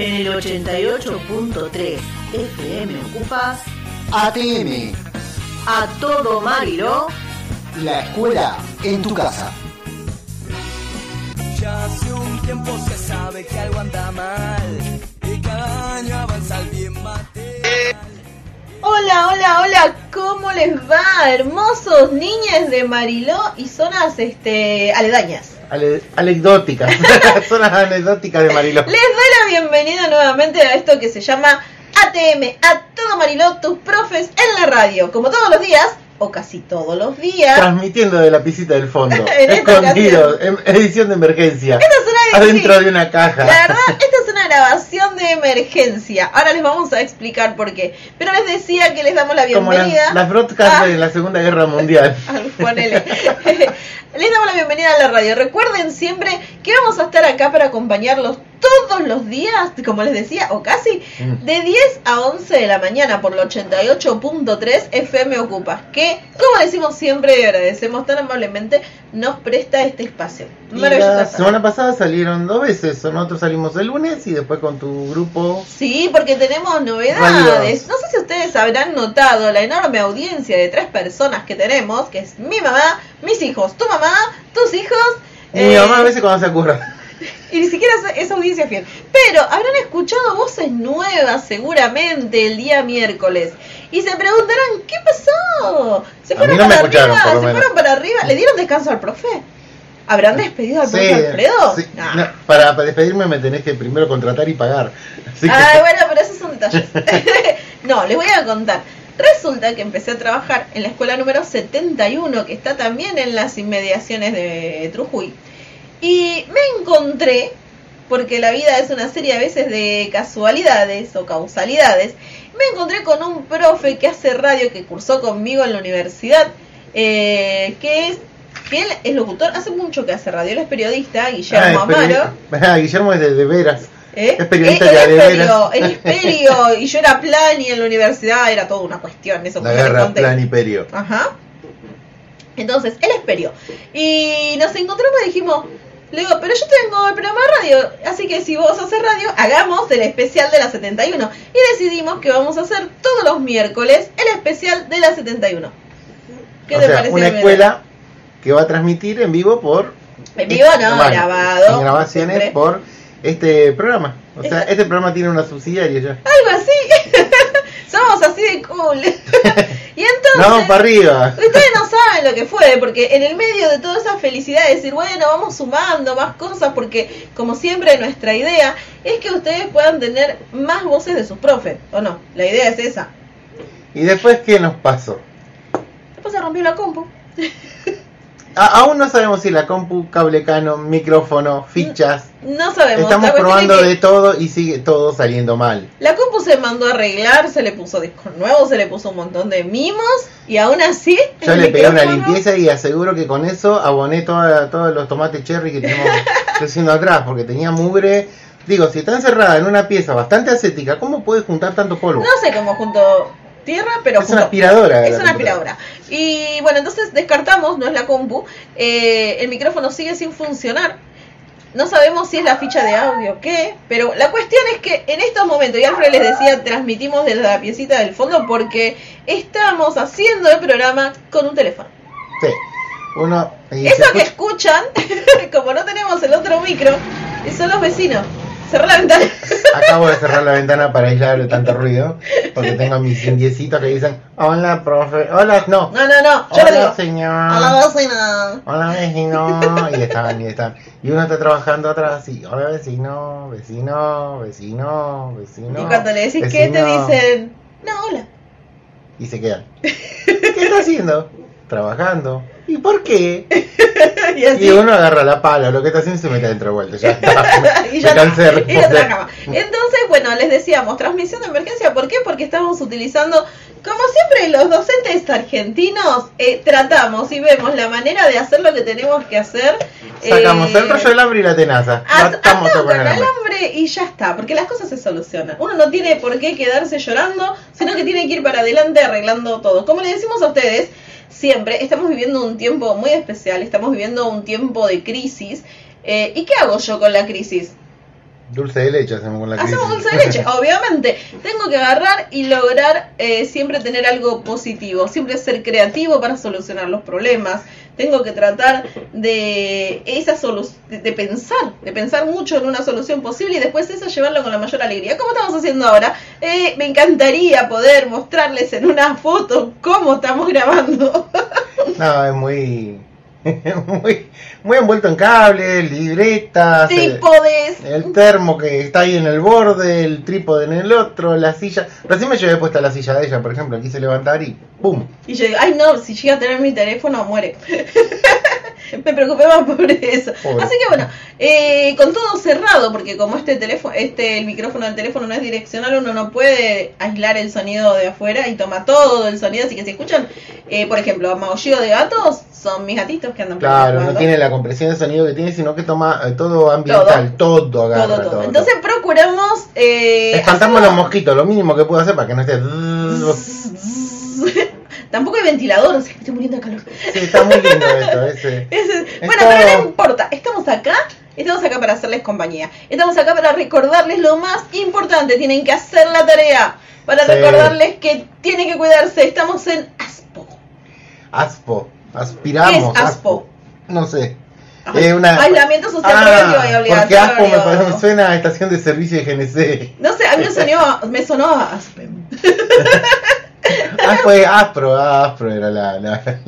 En el 88.3 FM ocupas ATM, a todo Mariló. la escuela en tu casa. Ya hace un tiempo se sabe que algo anda mal y cada año avanza el bien material. Hola, hola, hola, ¿cómo les va? Hermosos niñas de Mariló y zonas este, aledañas. Ale- anecdóticas. Son las anecdóticas de Mariló. Les doy la bienvenida nuevamente a esto que se llama ATM, a todo Mariló, tus profes en la radio. Como todos los días, o casi todos los días. Transmitiendo de la piscita del fondo. Escondido. Edición de emergencia. Esta es una Adentro sí. de una caja. La verdad, esta es una grabación de emergencia. Ahora les vamos a explicar por qué. Pero les decía que les damos la Como las, bienvenida. las broadcasts a- de la Segunda Guerra Mundial. Ah, ponele. Les damos la bienvenida a la radio. Recuerden siempre que vamos a estar acá para acompañarlos todos los días, como les decía, o casi, Mm. de 10 a 11 de la mañana por el 88.3 FM Ocupas, que, como decimos siempre y agradecemos tan amablemente, nos presta este espacio. Y Maravilloso. la semana pasada salieron dos veces. Nosotros salimos el lunes y después con tu grupo. Sí, porque tenemos novedades. No sé si ustedes habrán notado la enorme audiencia de tres personas que tenemos, que es mi mamá, mis hijos, tu mamá, tus hijos. Y mi eh, mamá a veces cuando se ocurra. Y ni siquiera es- audiencia fiel. Pero habrán escuchado voces nuevas seguramente el día miércoles. Y se preguntarán, ¿qué pasó? ¿Se fueron no para arriba? ¿Se menos. fueron para arriba? ¿Le dieron descanso al profe? ¿Habrán despedido al Sí, profe Alfredo? sí. Ah. No, para, para despedirme me tenés que primero contratar y pagar. Así que- Ay, bueno, pero esos son detalles. no, les voy a contar. Resulta que empecé a trabajar en la escuela número 71, que está también en las inmediaciones de Trujuy. Y me encontré, porque la vida es una serie a veces de casualidades o causalidades, me encontré con un profe que hace radio, que cursó conmigo en la universidad, eh, que es que él es locutor, hace mucho que hace radio, él es periodista, Ah, Guillermo es peri- Amaro. Ah, Guillermo es de, de veras. ¿Eh? Es periodista él, ya él de es veras. perio, él es perio, y yo era plan y en la universidad era toda una cuestión. Eso La guerra plan y perio. Ajá. Entonces, él es perio. Y nos encontramos y dijimos, le digo, pero yo tengo el programa de radio, así que si vos haces radio, hagamos el especial de la 71. Y decidimos que vamos a hacer todos los miércoles el especial de la 71. ¿Qué o te sea, parece? una escuela que va a transmitir en vivo por... En vivo no, Bueno, grabado. En grabaciones siempre. por este programa. O sea, este programa tiene una subsidiaria ya. Algo así. Somos así de cool. y entonces... Vamos para arriba. Ustedes no saben lo que fue, porque en el medio de toda esa felicidad de decir, bueno, vamos sumando más cosas, porque como siempre nuestra idea es que ustedes puedan tener más voces de sus profes, ¿o no? La idea es esa. ¿Y después qué nos pasó? Después se rompió la compu. A- aún no sabemos si la compu, cable canon, micrófono, fichas. No sabemos. Estamos probando es que de todo y sigue todo saliendo mal. La compu se mandó a arreglar, se le puso discos nuevos, se le puso un montón de mimos, y aún así... Yo le pegué una limpieza y aseguro que con eso aboné toda- todos los tomates cherry que tenemos creciendo atrás, porque tenía mugre. Digo, si está encerrada en una pieza bastante ascética, ¿cómo puede juntar tanto polvo? No sé cómo junto tierra, pero Es una aspiradora. Es una aspiradora. Y bueno, entonces descartamos, no es la compu. eh, el micrófono sigue sin funcionar. No sabemos si es la ficha de audio o qué, pero la cuestión es que en estos momentos, y Alfred les decía, transmitimos desde la piecita del fondo porque estamos haciendo el programa con un teléfono. Sí. Uno. Eso que escucha- escuchan, como no tenemos el otro micro, son los vecinos. Cerrá la ventana. Acabo de cerrar la ventana para aislar de tanto ruido, porque tengo mis indiecitos que dicen, hola, profe, hola, no, No, no, no, yo hola, digo. señor, A la vecina. hola, vecino, y están, y están, y uno está trabajando atrás, y hola, vecino, vecino, vecino, vecino, Y cuando le decís qué, te vecino", dicen, no, hola. y se quedan, ¿qué está haciendo? Trabajando, ¿y por qué? y así. Y uno agarra la pala, lo que está haciendo se mete dentro de vuelta, ya está, y ya está, y. Entonces, bueno, les decíamos, transmisión de emergencia, ¿por qué? Porque estamos utilizando, como siempre, los docentes argentinos eh, tratamos y vemos la manera de hacer lo que tenemos que hacer. Sacamos eh, el rollo del hambre y la tenaza. at- Matamos atado todo con el hambre. alambre y ya está, porque las cosas se solucionan. Uno no tiene por qué quedarse llorando, sino que tiene que ir para adelante arreglando todo. Como le decimos a ustedes, siempre estamos viviendo un tiempo muy especial, estamos viviendo un tiempo de crisis. eh, ¿Y qué hago yo con la crisis? Dulce de leche hacemos con la crisis. Hacemos dulce de leche, obviamente. Tengo que agarrar y lograr eh, siempre tener algo positivo, siempre ser creativo para solucionar los problemas. Tengo que tratar de esa solu- de, de pensar, de pensar mucho en una solución posible y después eso llevarlo con la mayor alegría. ¿Cómo estamos haciendo ahora? Eh, me encantaría poder mostrarles en una foto cómo estamos grabando. No, es muy, muy, muy envuelto en cables, libretas, eh, Trípodes. el termo que está ahí en el borde, el trípode en el otro, la silla. Recién me llevé puesta la silla de ella, por ejemplo, quise levantar y ¡pum! Y yo digo, ay no, si llega a tener mi teléfono muere. Me preocupé más por eso. Pobre. Así que bueno, eh, con todo cerrado, porque como este teléfono, este el micrófono del teléfono no es direccional, uno no puede aislar el sonido de afuera y toma todo el sonido. Así que si escuchan, eh, por ejemplo, maullido de gatos, son mis gatitos que andan Claro, no tiene la compresión de sonido que tiene, sino que toma eh, todo ambiental, todo, agarra. todo, todo. todo. Entonces procuramos eh, Espantamos los mosquitos, lo mínimo que puedo hacer para que no esté... Tampoco hay ventilador, o sea, me estoy muriendo de calor. Sí, está muy lindo esto, ese. Ese- Es bueno, pero no importa, estamos acá, estamos acá para hacerles compañía. Estamos acá para recordarles lo más importante, tienen que hacer la tarea. Para Sí. recordarles que tienen que cuidarse, estamos en ASPO. Aspo, aspiramos. ¿Qué es Aspo? No sé. Eh, una... Aislamiento social Ah, y porque Aspo me, obligatorio. parece- me suena a estación de servicio de GNC. No sé, a mí me sonó, me sonó a Aspen. Aspo es Aspro, ah, Aspro era la... la-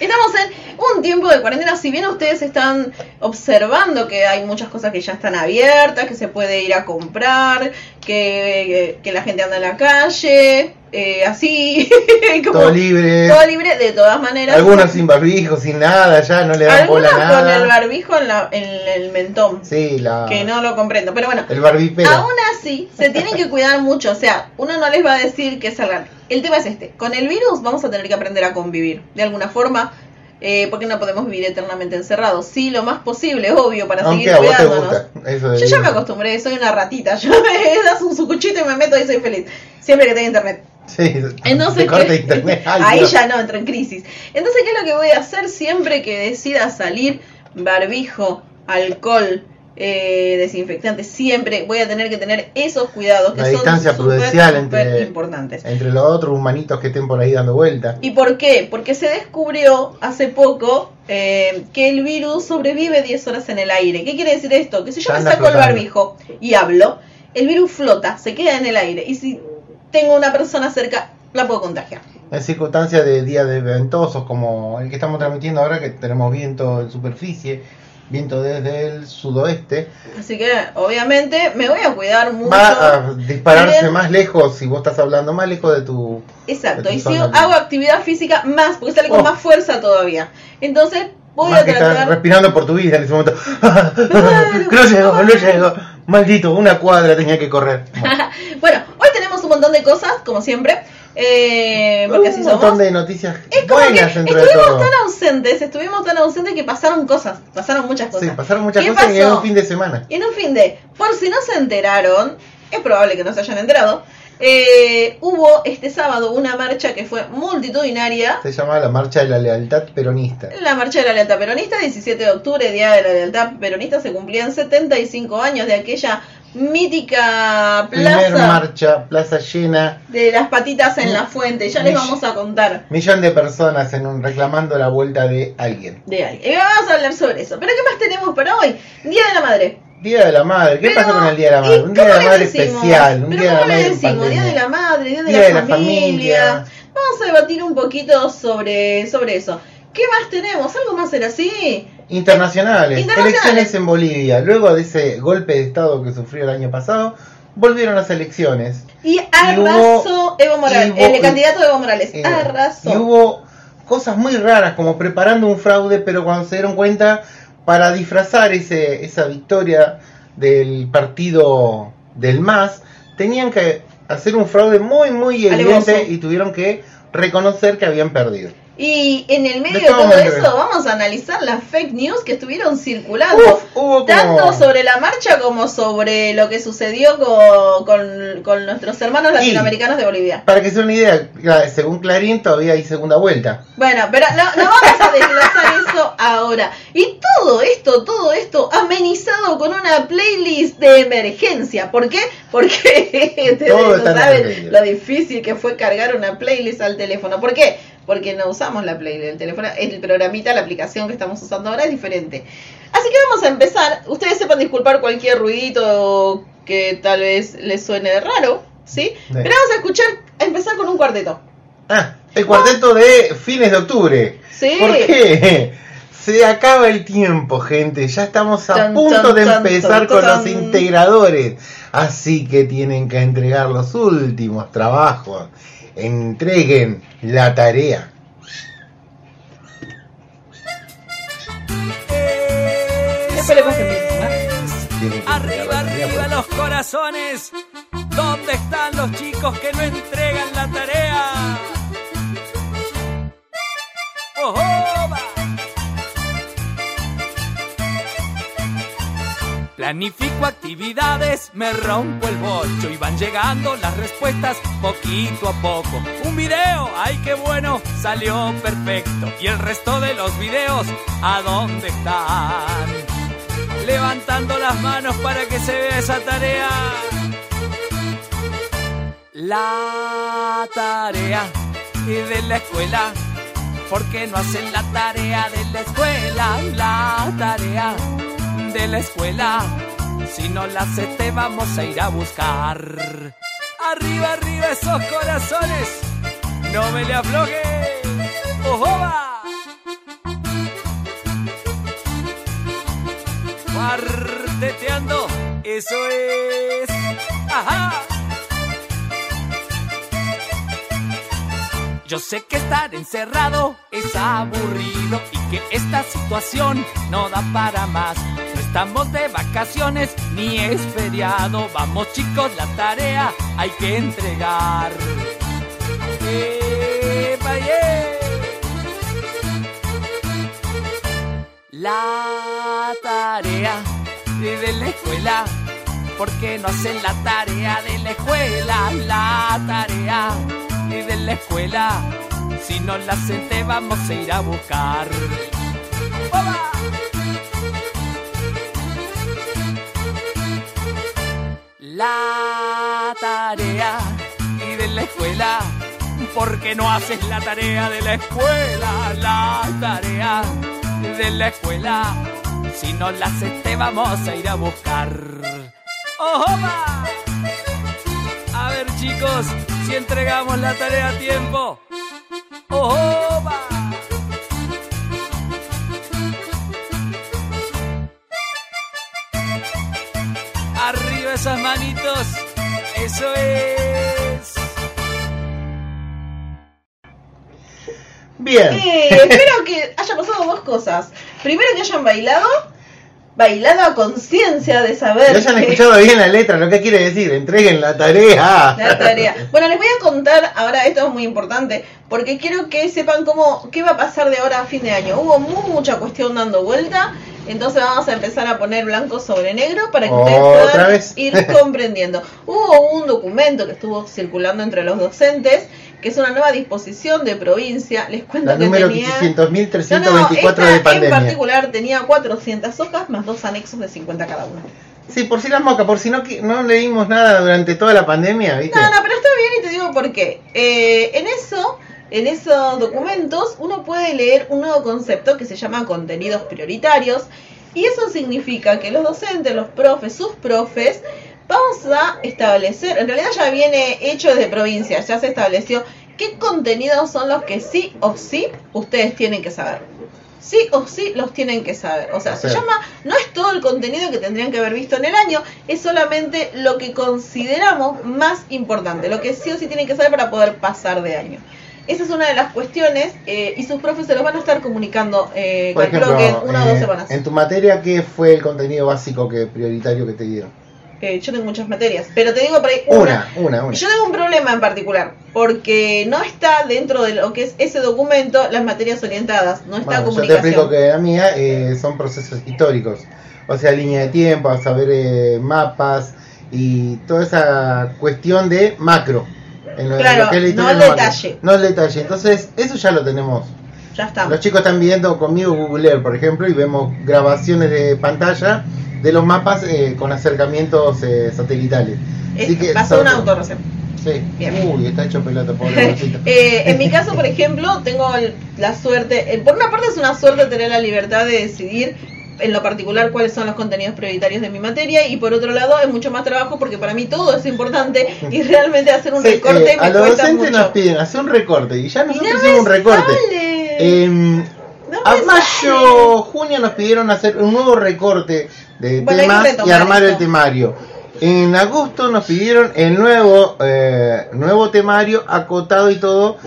Estamos en un tiempo de cuarentena, si bien ustedes están observando que hay muchas cosas que ya están abiertas, que se puede ir a comprar, que, que la gente anda en la calle, eh, así, como Todo libre. todo libre, de todas maneras. Algunos sin barbijo, sin nada, ya no le dan bola a con nada. el barbijo en, la- en el mentón, Sí, la... que no lo comprendo, pero bueno. El barbipero. Aún así, se tienen que cuidar mucho. O sea, uno no les va a decir que salgan. El tema es este: con el virus vamos a tener que aprender a convivir de alguna forma. Eh, porque no podemos vivir eternamente encerrados. Sí, lo más posible, obvio, para Aunque seguir cuidándonos. Eso de Yo ya me acostumbré, soy una ratita. Yo me das un sucuchito y me meto y soy feliz. Siempre que tenga internet. Sí, Entonces, te corta internet. Ay, ahí Dios. ya no entro en crisis. Entonces, ¿qué es lo que voy a hacer siempre que decida salir? Barbijo, alcohol, eh, desinfectante. Siempre voy a tener que tener esos cuidados que La son distancia súper, prudencial súper entre, importantes. entre los otros humanitos que estén por ahí dando vuelta. ¿Y por qué? Porque se descubrió hace poco eh, que el virus sobrevive 10 horas en el aire. ¿Qué quiere decir esto? Que si yo me saco el barbijo y hablo, el virus flota, se queda en el aire. Y si tengo una persona cerca, la puedo contagiar. En circunstancias de días de ventosos como el que estamos transmitiendo ahora, que tenemos viento en superficie, viento desde el sudoeste, Así que, obviamente, me voy a cuidar mucho. va a dispararse Bien. más lejos si vos estás hablando más lejos de tu... Exacto, de tu y si zona hago actividad física más, porque sale con Oh. más fuerza todavía. Entonces, voy más a que estás tratar. respirando por tu vida en ese momento. no llego, no llego. Maldito, una cuadra tenía que correr. Bueno, bueno, hoy tenemos un montón de cosas, como siempre. Eh, porque así un somos. montón de noticias Es como que buenas de estuvimos todo. tan ausentes, estuvimos tan ausentes que pasaron cosas, pasaron muchas cosas. Sí, pasaron muchas ¿Qué cosas y pasó? en un fin de semana. Y en un fin de, por si no se enteraron, es probable que no se hayan enterado, eh, hubo este sábado una marcha que fue multitudinaria. Se llama la Marcha de la Lealtad Peronista. La marcha de la lealtad peronista, 17 de octubre, Día de la Lealtad Peronista, se cumplían 75 años de aquella mítica Primer plaza marcha, plaza llena, de las patitas en la fuente. Ya les vamos a contar millón de personas en un reclamando la vuelta de alguien. de ahí. Y vamos a hablar sobre eso. Pero ¿qué más tenemos para hoy? Día de la Madre. Día de la Madre, ¿qué Pero, pasó con el Día de la ¿y Madre? Un Día de la Madre decimos? especial, un ¿Pero Día de la Madre? Día de la Madre, Día de, Día la, de la familia. familia. Vamos a debatir un poquito sobre, sobre eso. ¿Qué más tenemos? ¿Algo más era así? Internacionales, Internacionales. elecciones en Bolivia. Luego de ese golpe de Estado que sufrió el año pasado, volvieron las elecciones. Y arrasó Evo Morales, hubo- el candidato Evo Morales. Eh, arrasó. Y hubo cosas muy raras, como preparando un fraude, pero cuando se dieron cuenta, para disfrazar ese, esa victoria del partido del MAS, tenían que hacer un fraude muy, muy evidente y tuvieron que reconocer que habían perdido. Y en el medio De todo eso vamos a analizar las fake news que estuvieron circulando. Uf, hubo como- Tanto sobre la marcha como sobre lo que sucedió con, con- con nuestros hermanos Y- latinoamericanos de Bolivia. Para que se den una idea, según Clarín todavía hay segunda vuelta. Bueno, pero no, no vamos a desglosar eso ahora. Y todo esto, todo esto amenizado con una playlist de emergencia. ¿Por qué? Porque ustedes no saben lo difícil que fue cargar una playlist al teléfono. ¿Por qué? Porque no usamos la playlist del teléfono. El programita, la aplicación que estamos usando ahora es diferente. Así que vamos a empezar. Ustedes sepan disculpar cualquier ruidito que tal vez les suene raro. ¿Sí? Pero vamos a escuchar, a empezar con un cuarteto. Ah, el cuarteto de fines de octubre. Sí. ¿Por qué? Se acaba el tiempo, gente. Ya estamos a Tan, punto tan, de empezar tan, con los integradores. Así que tienen que entregar los últimos trabajos. Entreguen la tarea. Después le ¿eh? Arriba, arriba los corazones. ¿Dónde están los chicos que no entregan la tarea? ¡Oh, oh, Planifico actividades, me rompo el bocho y van llegando las respuestas poquito a poco. Un video, ay qué bueno, salió perfecto. Y el resto de los videos, ¿a dónde están? levantando las manos para que se vea esa tarea. La tarea de la escuela. ¿Por qué no hacen la tarea de la escuela? La tarea de la escuela. Si no la haces te vamos a ir a buscar. Arriba, arriba esos corazones. No me le afloje. ¡Ojoba! Cuarteteando, eso es. ¡Ajá! Yo sé que estar encerrado es aburrido y que esta situación no da para más. Estamos de vacaciones ni es feriado. Vamos chicos, la tarea hay que entregar. ¡Epa! La tarea de la escuela. ¿Por qué no hacen la tarea de la escuela? La tarea de la escuela. Si no la hacen, te vamos a ir a buscar. La tarea de la escuela. ¿Por qué no haces la tarea de la escuela? La tarea de la escuela. Si no la haces, te vamos a ir a buscar. ¡Ojoba! A ver, chicos, si entregamos la tarea a tiempo. Arriba esas manitos. Eso es. Bien. Eh, espero que haya pasado dos cosas. Primero que hayan bailado, bailado a conciencia de saber Ya hayan que- escuchado bien la letra, lo que quiere decir. Entreguen la tarea. la tarea. Bueno, les voy a contar ahora, esto es muy importante, porque quiero que sepan cómo, qué va a pasar de ahora a fin de año. Hubo mu- mucha cuestión dando vuelta, entonces vamos a empezar a poner blanco sobre negro para que ustedes puedan vez. ir comprendiendo. Hubo un documento que estuvo circulando entre los docentes, que es una nueva disposición de provincia. Les cuento La que número tenía... 500.324 No, no, de esta en pandemia. particular tenía 400 hojas más dos anexos de 50 cada uno. Sí, por si las moscas, por si no, no leímos nada durante toda la pandemia, ¿viste? No, no, pero está bien y te digo por qué. Eh, en eso, en esos documentos, uno puede leer un nuevo concepto que se llama contenidos prioritarios. Y eso significa que los docentes, los profes, sus profes, vamos a establecer, en realidad ya viene hecho desde provincia, ya se estableció qué contenidos son los que sí o sí ustedes tienen que saber. Sí o sí los tienen que saber. O sea, se llama, no es todo el contenido que tendrían que haber visto en el año, es solamente lo que consideramos más importante, lo que sí o sí tienen que saber para poder pasar de año. Esa es una de las cuestiones eh, y sus profes se los van a estar comunicando, eh, Por que en una o dos semanas. en tu materia, ¿qué fue el contenido básico que prioritario que te dieron? Eh, yo tengo muchas materias, pero te digo por ahí Una, una, una. Yo tengo un problema en particular, porque no está dentro de lo que es ese documento las materias orientadas, no está Bueno, yo te comunicación. explico que la mía eh, son procesos históricos. O sea, línea de tiempo, saber eh, mapas y toda esa cuestión de macro. En lo, en Claro, lo que es la historia no el detalle. No el detalle. Entonces, eso ya lo tenemos. Ya está. Los chicos están viendo conmigo Google Earth, por ejemplo, y vemos grabaciones de pantalla de los mapas eh, con acercamientos eh, satelitales. Así Eh, que pasó un auto recién. Sí. Bien. Uy, está hecho pelota, pobre. Eh, en mi caso, por ejemplo, tengo la suerte, eh, por una parte es una suerte tener la libertad de decidir en lo particular cuáles son los contenidos prioritarios de mi materia y por otro lado es mucho más trabajo porque para mí todo es importante y realmente hacer un Sí, recorte eh, me a los cuesta docentes mucho. nos piden hacer un recorte y ya nosotros no hicimos un recorte. Em, No a mayo, junio nos pidieron hacer un nuevo recorte de Bueno, temas y armar el temario. En agosto nos pidieron el nuevo eh, nuevo temario acotado y todo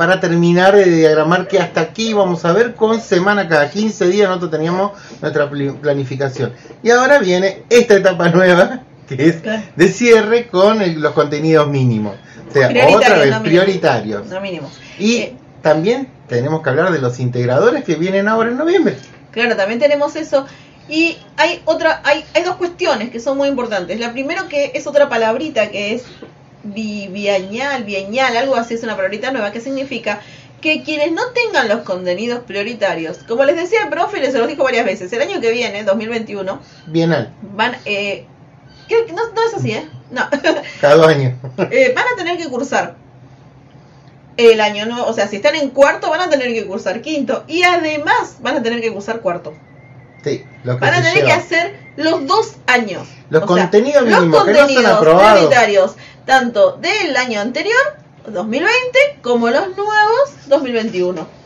para terminar de diagramar que hasta aquí vamos a ver con semana cada 15 días nosotros teníamos nuestra planificación. Y ahora viene esta etapa nueva que es de cierre con el- los contenidos mínimos. O sea, otra vez, no prioritarios. No mínimos. Y Eh, también tenemos que hablar de los integradores que vienen ahora en noviembre. Claro, también tenemos eso. Y hay otra, hay, hay dos cuestiones que son muy importantes. La primero que es otra palabrita que es biañal, biañal, algo así, es una palabrita nueva que significa que quienes no tengan los contenidos prioritarios, como les decía el profe, y les lo dijo varias veces, el año que viene, 2021, Bienal, van, eh, que no, no es así, ¿eh? No, cada dos años. Eh, van a tener que cursar el año nuevo, o sea, si están en cuarto, van a tener que cursar quinto, y además van a tener que cursar cuarto. Sí, los que Van a tener que hacer los dos años. Los O sea, contenidos los mínimos que no contenidos aprobados. prioritarios, tanto del año anterior, 2020, como los nuevos, 2021.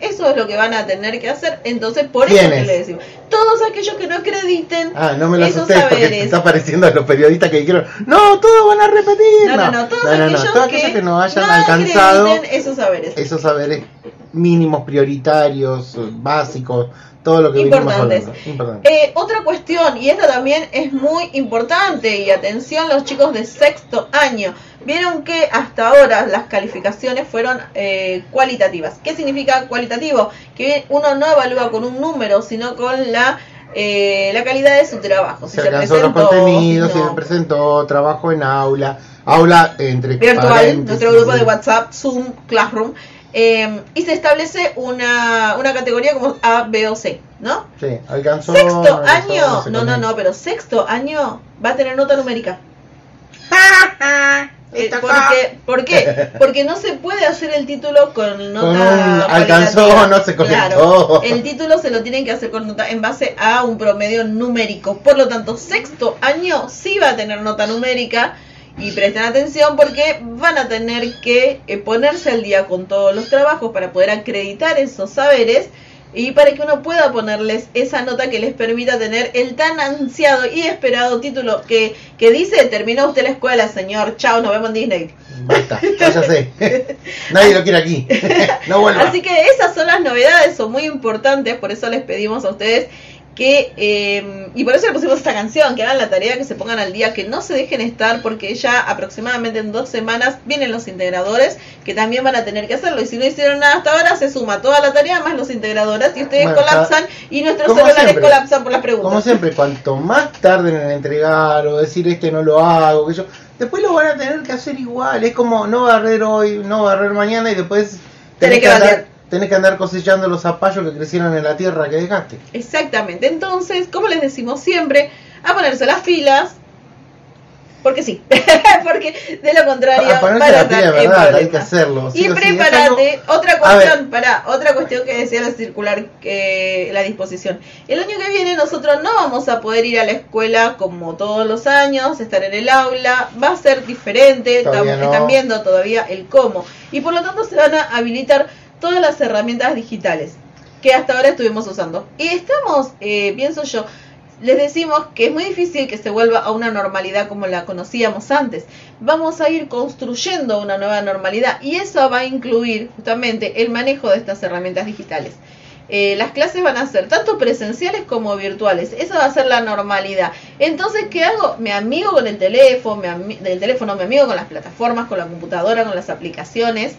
Eso es lo que van a tener que hacer. Entonces, por eso ¿Quiénes? que le decimos. Todos aquellos que no acrediten Ah, no me lo asustes porque te está pareciendo a los periodistas que dijeron, no, todos van a repetir. No, no, no, todos aquellos, todos que, aquellos que no hayan no alcanzado esos saberes. esos saberes mínimos, prioritarios, básicos, todo lo que Importantes. Importante. Eh, otra cuestión, y esta también es muy importante, y atención los chicos de sexto año, vieron que hasta ahora las calificaciones fueron eh, cualitativas. ¿Qué significa cualitativo? Que uno no evalúa con un número, sino con la, eh, la calidad de su trabajo. Si se se alcanzó los presentó, contenidos, si no. se presentó, trabajo en aula, aula entre virtual, nuestro grupo de. WhatsApp, Zoom, Classroom, eh, y se establece una, una categoría como A, B o C, ¿no? Sí, alcanzó. Sexto no alcanzó, año, no, no, no, pero sexto año va a tener nota numérica. Eh, porque, ¿Por qué? Porque no se puede hacer el título con nota Con un alcanzó, no se conectó. Claro, el título se lo tienen que hacer con nota en base a un promedio numérico. Por lo tanto, sexto año sí va a tener nota numérica. Y presten atención porque van a tener que eh, ponerse al día con todos los trabajos para poder acreditar esos saberes y para que uno pueda ponerles esa nota que les permita tener el tan ansiado y esperado título que, que dice, terminó usted la escuela, señor, chao, nos vemos en Disney. Basta, váyase. Nadie lo quiere aquí. no vuelva. Así que esas son las novedades, son muy importantes, por eso les pedimos a ustedes que, eh, y por eso le pusimos esta canción, que hagan la tarea, que se pongan al día, que no se dejen estar, porque ya aproximadamente en dos semanas vienen los integradores, que también van a tener que hacerlo, y si no hicieron nada hasta ahora, se suma toda la tarea más los integradores, y ustedes Bueno, colapsan, y nuestros celulares siempre. colapsan por las preguntas. Como siempre, cuanto más tarden en entregar o decir este no lo hago, que yo, después lo van a tener que hacer igual. Es como no barrer hoy, no barrer mañana y después Tenés que barrer. Tenés que andar cosechando los zapallos que crecieron en la tierra que dejaste. Exactamente. Entonces, como les decimos siempre, a ponerse las pilas. Porque sí. porque de lo contrario, A ponerse van a la en verdad, hay que hacerlo. sí y sí, prepárate, otra cuestión, para otra cuestión que decía la circular, que la disposición. El año que viene nosotros no vamos a poder ir a la escuela como todos los años, estar en el aula, va a ser diferente, estamos- no. están viendo todavía el cómo. Y por lo tanto se van a habilitar todas las herramientas digitales que hasta ahora estuvimos usando. Y estamos, eh, pienso yo, les decimos que es muy difícil que se vuelva a una normalidad como la conocíamos antes. Vamos a ir construyendo una nueva normalidad y eso va a incluir justamente el manejo de estas herramientas digitales. eh, las clases van a ser tanto presenciales como virtuales. Eso va a ser la normalidad. Entonces, ¿qué hago? Me amigo con el teléfono, me ami- del teléfono, me amigo con las plataformas, con la computadora, con las aplicaciones.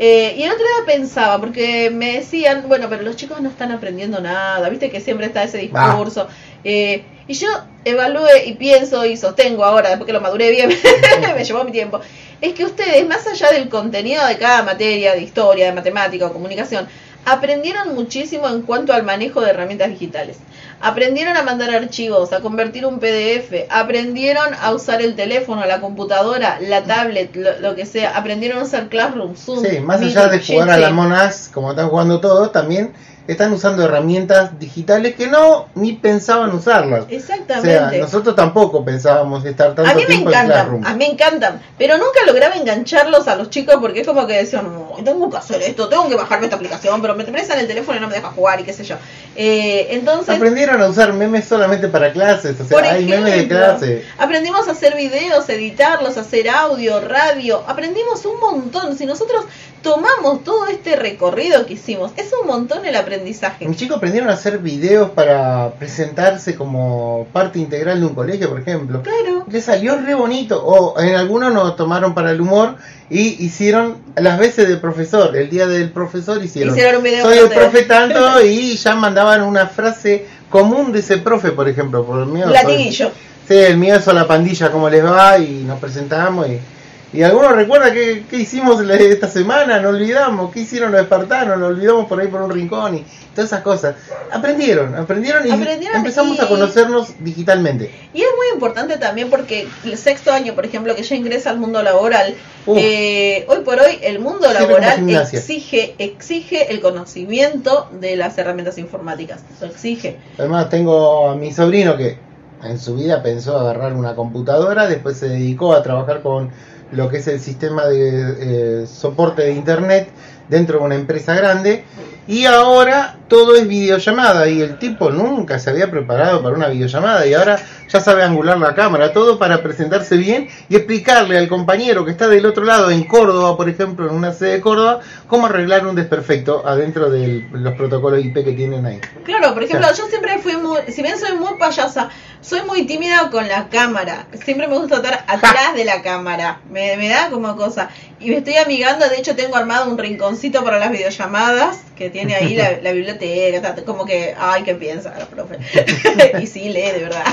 Eh, y el otro día pensaba, porque me decían, bueno, pero los chicos no están aprendiendo nada, viste que siempre está ese discurso. Eh, y yo evalué y pienso y sostengo ahora, después que lo maduré bien, me llevó mi tiempo, es que ustedes, más allá del contenido de cada materia, de historia, de matemática o comunicación, aprendieron muchísimo en cuanto al manejo de herramientas digitales. Aprendieron a mandar archivos, a convertir un PDF, aprendieron a usar el teléfono, la computadora, la tablet, lo, lo que sea, aprendieron a usar Classroom, Zoom. Sí, más allá de jugar a Jitsi. la monas, como están jugando todos, también están usando herramientas digitales que no ni pensaban usarlas. O Exactamente. sea, nosotros tampoco pensábamos estar tanto a mí me tiempo en encantan, Classroom. a mí me encantan, pero nunca lograba engancharlos a los chicos porque es como que decían, no, tengo que hacer esto, tengo que bajarme esta aplicación, pero me prestan el teléfono y no me deja jugar y qué sé yo. Eh, entonces, Aprendieron a usar memes solamente para clases, o sea, por hay memes de ejemplo, clase. aprendimos a hacer videos, editarlos, hacer audio, radio, aprendimos un montón. Si nosotros tomamos todo este recorrido que hicimos, es un montón el aprendizaje. Mis chicos aprendieron a hacer videos para presentarse como parte integral de un colegio, por ejemplo. Claro. Les salió re bonito. O en algunos nos tomaron para el humor y hicieron las veces de profesor. El día del profesor hicieron. Hicieron un video Soy el ustedes". profe tanto y ya mandaban una frase común de ese profe, por ejemplo. Por el mío, Latiguillo. Sí, el mío es a la pandilla, cómo les va y nos presentamos y... Y algunos recuerda qué, qué hicimos esta semana, no olvidamos, qué hicieron los espartanos, nos olvidamos por ahí por un rincón y todas esas cosas. Aprendieron, aprendieron y Aprendieron empezamos y- a conocernos digitalmente. Y es muy importante también porque el sexto año, por ejemplo, que ya ingresa al mundo laboral, eh, hoy por hoy el mundo laboral exige, exige el conocimiento de las herramientas informáticas. Lo exige. Además tengo a mi sobrino que en su vida pensó agarrar una computadora, después se dedicó a trabajar con lo que es el sistema de eh, soporte de internet dentro de una empresa grande. Y ahora todo es videollamada y el tipo nunca se había preparado para una videollamada y ahora ya sabe angular la cámara, todo para presentarse bien y explicarle al compañero que está del otro lado en Córdoba, por ejemplo, en una sede de Córdoba, cómo arreglar un desperfecto adentro de los protocolos IP que tienen ahí. Claro, por ejemplo, yo siempre fui muy, si bien soy muy payasa, soy muy tímida con la cámara. Siempre me gusta estar atrás de la cámara. Me, me da como cosa. Y me estoy amigando, de hecho tengo armado un rinconcito para las videollamadas que tiene ahí la, la biblioteca. Como que, ay, ¿qué piensa la profe? y sí, lee, de verdad.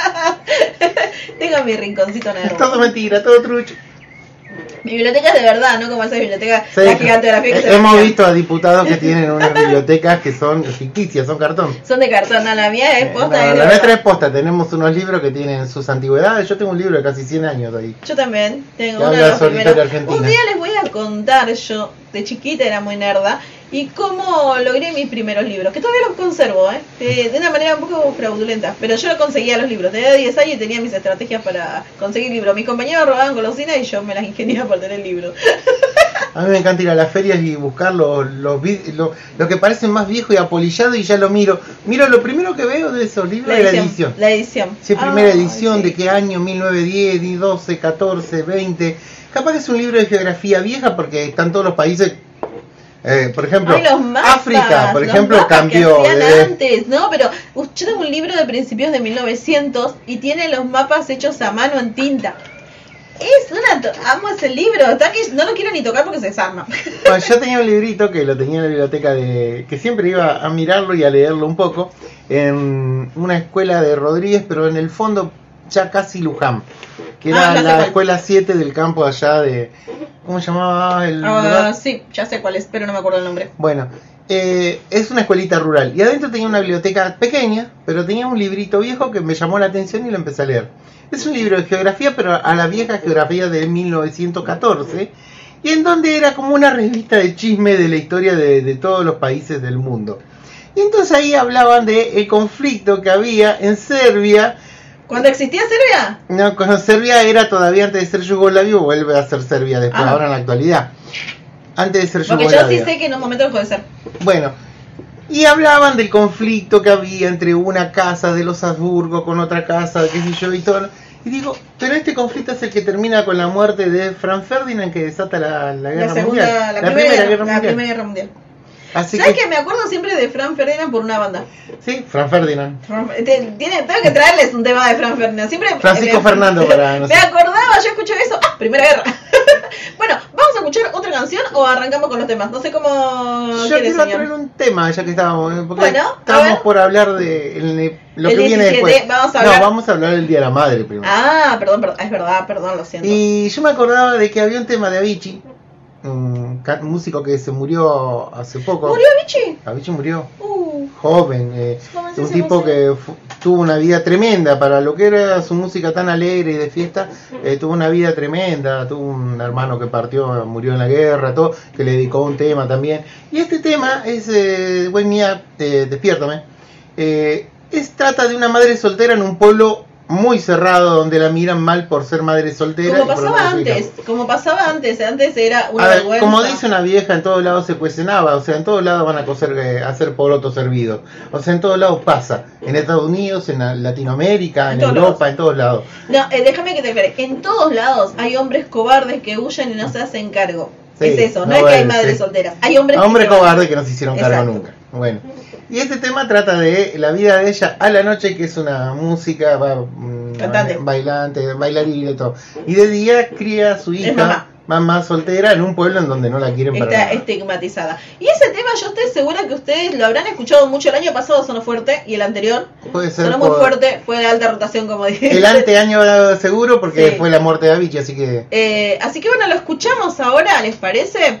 tengo mi rinconcito negro. todo mentira, todo trucho. Mi biblioteca es de verdad, ¿no? Como esa biblioteca, Sí, la gigantografía que se hemos visto a diputados que tienen unas bibliotecas que son ficticias, son cartón. Son de cartón, no, la mía es Eh, posta. no, la nuestra es posta, tenemos unos libros que tienen sus antigüedades. Yo tengo un libro de casi 100 años ahí. Yo también tengo uno de los primeros. Un día les voy a contar yo, de chiquita era muy nerda, y cómo logré mis primeros libros, que todavía los conservo, ¿eh? de, de una manera un poco fraudulenta, pero yo conseguía los libros. Tenía 10 años y tenía mis estrategias para conseguir libros. Mis compañeros robaban golosinas y yo me las ingeniaba para tener libros. A mí me encanta ir a las ferias y buscar los, los, vid- lo, lo que parecen más viejo y apolillado y ya lo miro. Miro lo primero que veo de esos libros es la edición. La edición. Si es primera edición, sí. de qué año, 1910, 12, 14, 20. Capaz que es un libro de geografía vieja porque están todos los países. Eh, por ejemplo, Ay, África, por ejemplo, cambió. De- antes, no, pero uh, yo tengo un libro de principios de 1900 y tiene los mapas hechos a mano en tinta. Es una. Amo ese libro. Está que no lo quiero ni tocar porque se desarma. Bueno, yo tenía un librito que lo tenía en la biblioteca de. que siempre iba a mirarlo y a leerlo un poco. En una escuela de Rodríguez, pero en el fondo ya casi Luján. Que era Ah, la escuela 7 del campo allá de. ¿Cómo se llamaba el Ah, sí, ya sé cuál es, pero no me acuerdo el nombre. Bueno, eh, es una escuelita rural. Y adentro tenía una biblioteca pequeña, pero tenía un librito viejo que me llamó la atención y lo empecé a leer. Es un libro de geografía, pero a la vieja geografía de 1914. Y en donde era como una revista de chisme de la historia de, de todos los países del mundo. Y entonces ahí hablaban de el conflicto que había en Serbia. ¿Cuándo existía Serbia? No, cuando Serbia era todavía antes de ser Yugoslavia, vuelve a ser Serbia después, Ah. ahora en la actualidad. Antes de ser Porque yo Yugoslavia. sí sé que en un momento puede ser. Bueno, y hablaban del conflicto que había entre una casa de los Habsburgo con otra casa, qué sé yo, y todo. Y digo, pero este conflicto es el que termina con la muerte de Franz Ferdinand que desata la, la La guerra segunda, mundial. la, primera, guerra, la Primera Guerra Mundial. Así ¿Sabes que, que me acuerdo siempre de Fran Ferdinand por una banda? sí, Fran Ferdinand. Fran- te- tiene, tengo que traerles un tema de Fran Ferdinand. Siempre, Francisco me- Fernando para Me nosotros. acordaba, yo escuché eso. ¡Ah! Primera guerra. bueno, ¿vamos a escuchar otra canción o arrancamos con los temas? No sé cómo. Yo quiero señor. traer un tema, ya que estábamos, eh, porque Bueno, estábamos por hablar de el- lo El que viene 17, después. vamos a hablar- No, vamos a hablar del Día de la Madre primero. Ah, perdón, perdón, es verdad, perdón, lo siento. Y yo me acordaba de que había un tema de Avicii, un músico que se murió hace poco. ¿Murió Vichy? Avicii murió Uh, joven, eh, un tipo que tuvo una vida tremenda para lo que era su música tan alegre y de fiesta, eh, tuvo una vida tremenda, tuvo un hermano que partió, murió en la guerra, todo, que le dedicó un tema también. Y este tema es eh, Me Up, eh, despiértame. Eh, es trata de una madre soltera en un pueblo muy cerrado donde la miran mal por ser madre soltera. como pasaba antes, como pasaba antes, antes era una A ver, vergüenza. como dice una vieja, en todos lados se cuestionaba, o sea, en todos lados van a coser, eh, hacer porotos servidos. O sea, en todos lados pasa. En Estados Unidos, en la- Latinoamérica, En Europa, lados. en todos lados. No, eh, déjame que te aclare. En todos lados hay hombres cobardes que huyen y no se hacen cargo. Sí, es eso, no, no es que hay es, madres sí. solteras. Hay hombres hombres cobardes que no se hicieron cargo nunca. Bueno. Y este tema trata de la vida de ella a la noche, que es una música, mm, Cantante. bailante, bailarina y todo. Y de día cría a su hija, mamá. mamá soltera, en un pueblo en donde no la quieren para Está nada. estigmatizada. Y ese tema yo estoy segura que ustedes lo habrán escuchado mucho. El año pasado sonó fuerte y el anterior Puede ser sonó muy fuerte. Fue de alta rotación, como dije. El anteaño seguro porque Sí. fue la muerte de Avicii, así que... Eh, así que bueno, lo escuchamos ahora, ¿les parece?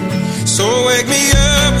So wake me up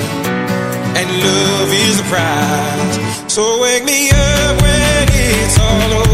love is the prize. So wake me up when it's all over.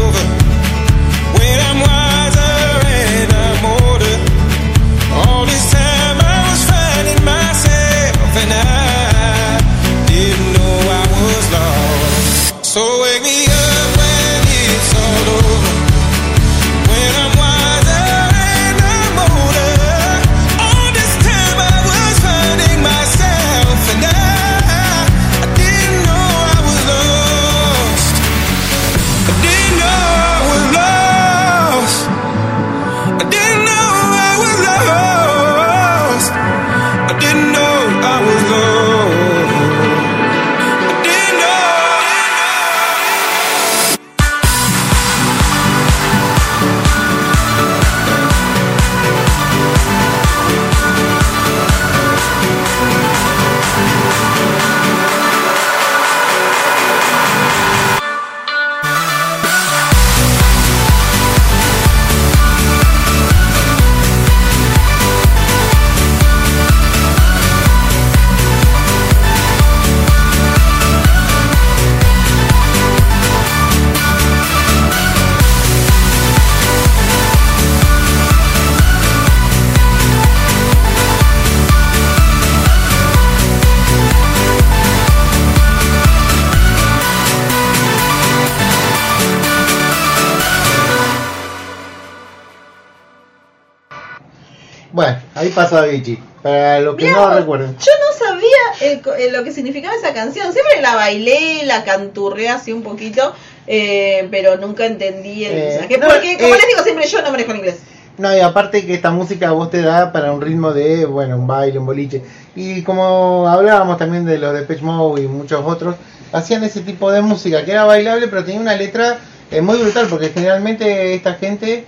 Ahí pasó Avicii. Para los que Mirá no vos, recuerden. Yo no sabía el eh, lo que significaba esa canción. Siempre la bailé, la canturré así un poquito, eh, pero nunca entendí el Eh, mensaje. no, Porque, como eh, les digo, siempre yo no manejo el inglés. No, y aparte que esta música a vos te da para un ritmo de, bueno, un baile, un boliche. Y como hablábamos también de los de Pitch Mode y muchos otros, hacían ese tipo de música que era bailable, pero tenía una letra eh, muy brutal, porque generalmente esta gente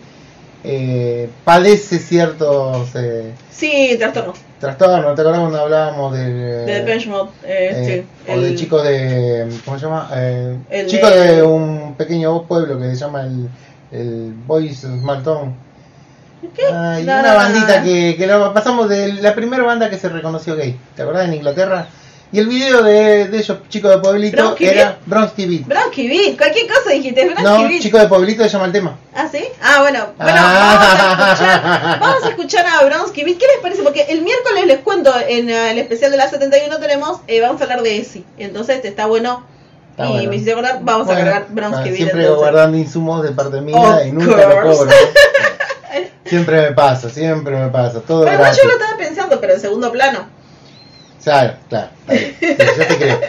eh, padece ciertos eh, Sí, trastorno. trastornos. ¿Te acuerdas cuando hablábamos del... De Depeche Mode, eh, eh, sí, o de el- chicos de ¿cómo se llama? Eh, El chicos de- de... un pequeño pueblo que se llama el, el Boys Small Town ¿Qué? Hay No, una no, bandita no. que, que lo pasamos de la primera banda que se reconoció gay ¿te acordás? en Inglaterra y el video de, de ellos chicos de pueblito Bronski era. Bronski Beat Bronski Beat, cualquier cosa dijiste, Bronski no Beat. chicos de pueblito se llama el tema ¿Ah, sí? Ah, bueno, bueno, Ah. vamos a escuchar, vamos a escuchar a Bronsky Beat. ¿Qué les parece? Porque el miércoles les cuento, en eh, el especial de la 71 tenemos, eh, vamos a hablar de ESI. Entonces está bueno. Y bueno. me hiciste acordar, vamos Bueno, a cargar Bronsky Beat. siempre entonces. guardando insumos de parte mía Of y nunca lo course. cobro siempre me pasa siempre me pasa todo Pero yo lo estaba pensando, pero en segundo plano. Claro claro. Sí, yo te creo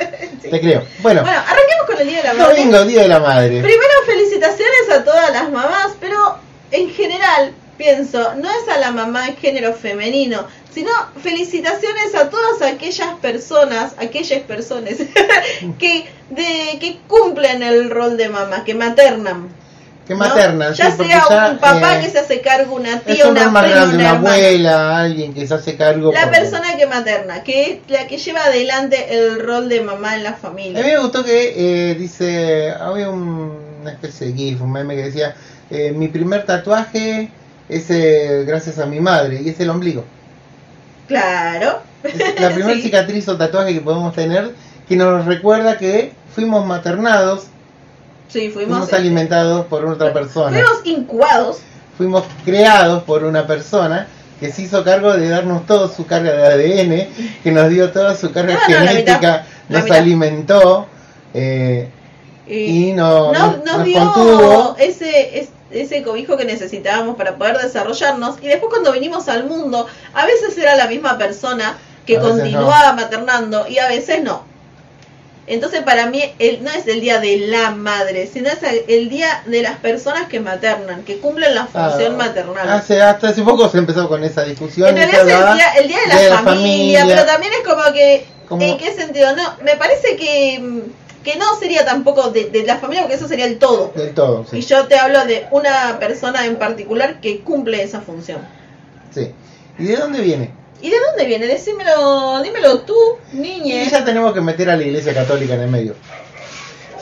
te creo bueno, Bueno, arranquemos con el Día de la Madre. domingo día de la madre Primero, felicitaciones a todas las mamás, pero en general pienso, no es a la mamá en género femenino, sino felicitaciones a todas aquellas personas, aquellas personas que, de, que cumplen el rol de mamá, que maternan. Que ¿no? materna Ya sí, sea ya, un papá eh, que se hace cargo, una tía, un una prima, grande, una abuela, alguien que se hace cargo. La porque- persona que materna, que es la que lleva adelante el rol de mamá en la A mí familia. me gustó que eh, dice, había un- una especie de gif, un meme que decía, eh, mi primer tatuaje es eh, gracias a mi madre y es el ombligo. Claro. Es la primera Sí. cicatriz o tatuaje que podemos tener que nos recuerda que fuimos maternados, Sí, fuimos, fuimos este, alimentados por otra persona, fuimos incubados. Fuimos creados por una persona que se hizo cargo de darnos toda su carga de ADN, que nos dio toda su carga No, la genética, nos alimentó. eh, y no, nos, nos- dio contuvo. ese, es- ese cobijo que necesitábamos para poder desarrollarnos. Y después cuando vinimos al mundo a veces era la misma persona que continuaba maternando y a veces no entonces para mí el, no es el día de la madre sino es el día de las personas que maternan que cumplen la función Ah, maternal Hace, hasta hace poco se empezó con esa discusión. en realidad es el día, el día de la, familia, pero también es como que, Como- ¿en qué sentido? No, me parece que, que no sería tampoco de, de la familia, porque eso sería el todo. Del todo, sí. Y yo te hablo de una persona en particular que cumple esa función. sí. ¿Y de dónde viene? ¿Y de dónde viene? Decímelo, dímelo tú, niñe. Y ya tenemos que meter a la iglesia católica en el medio.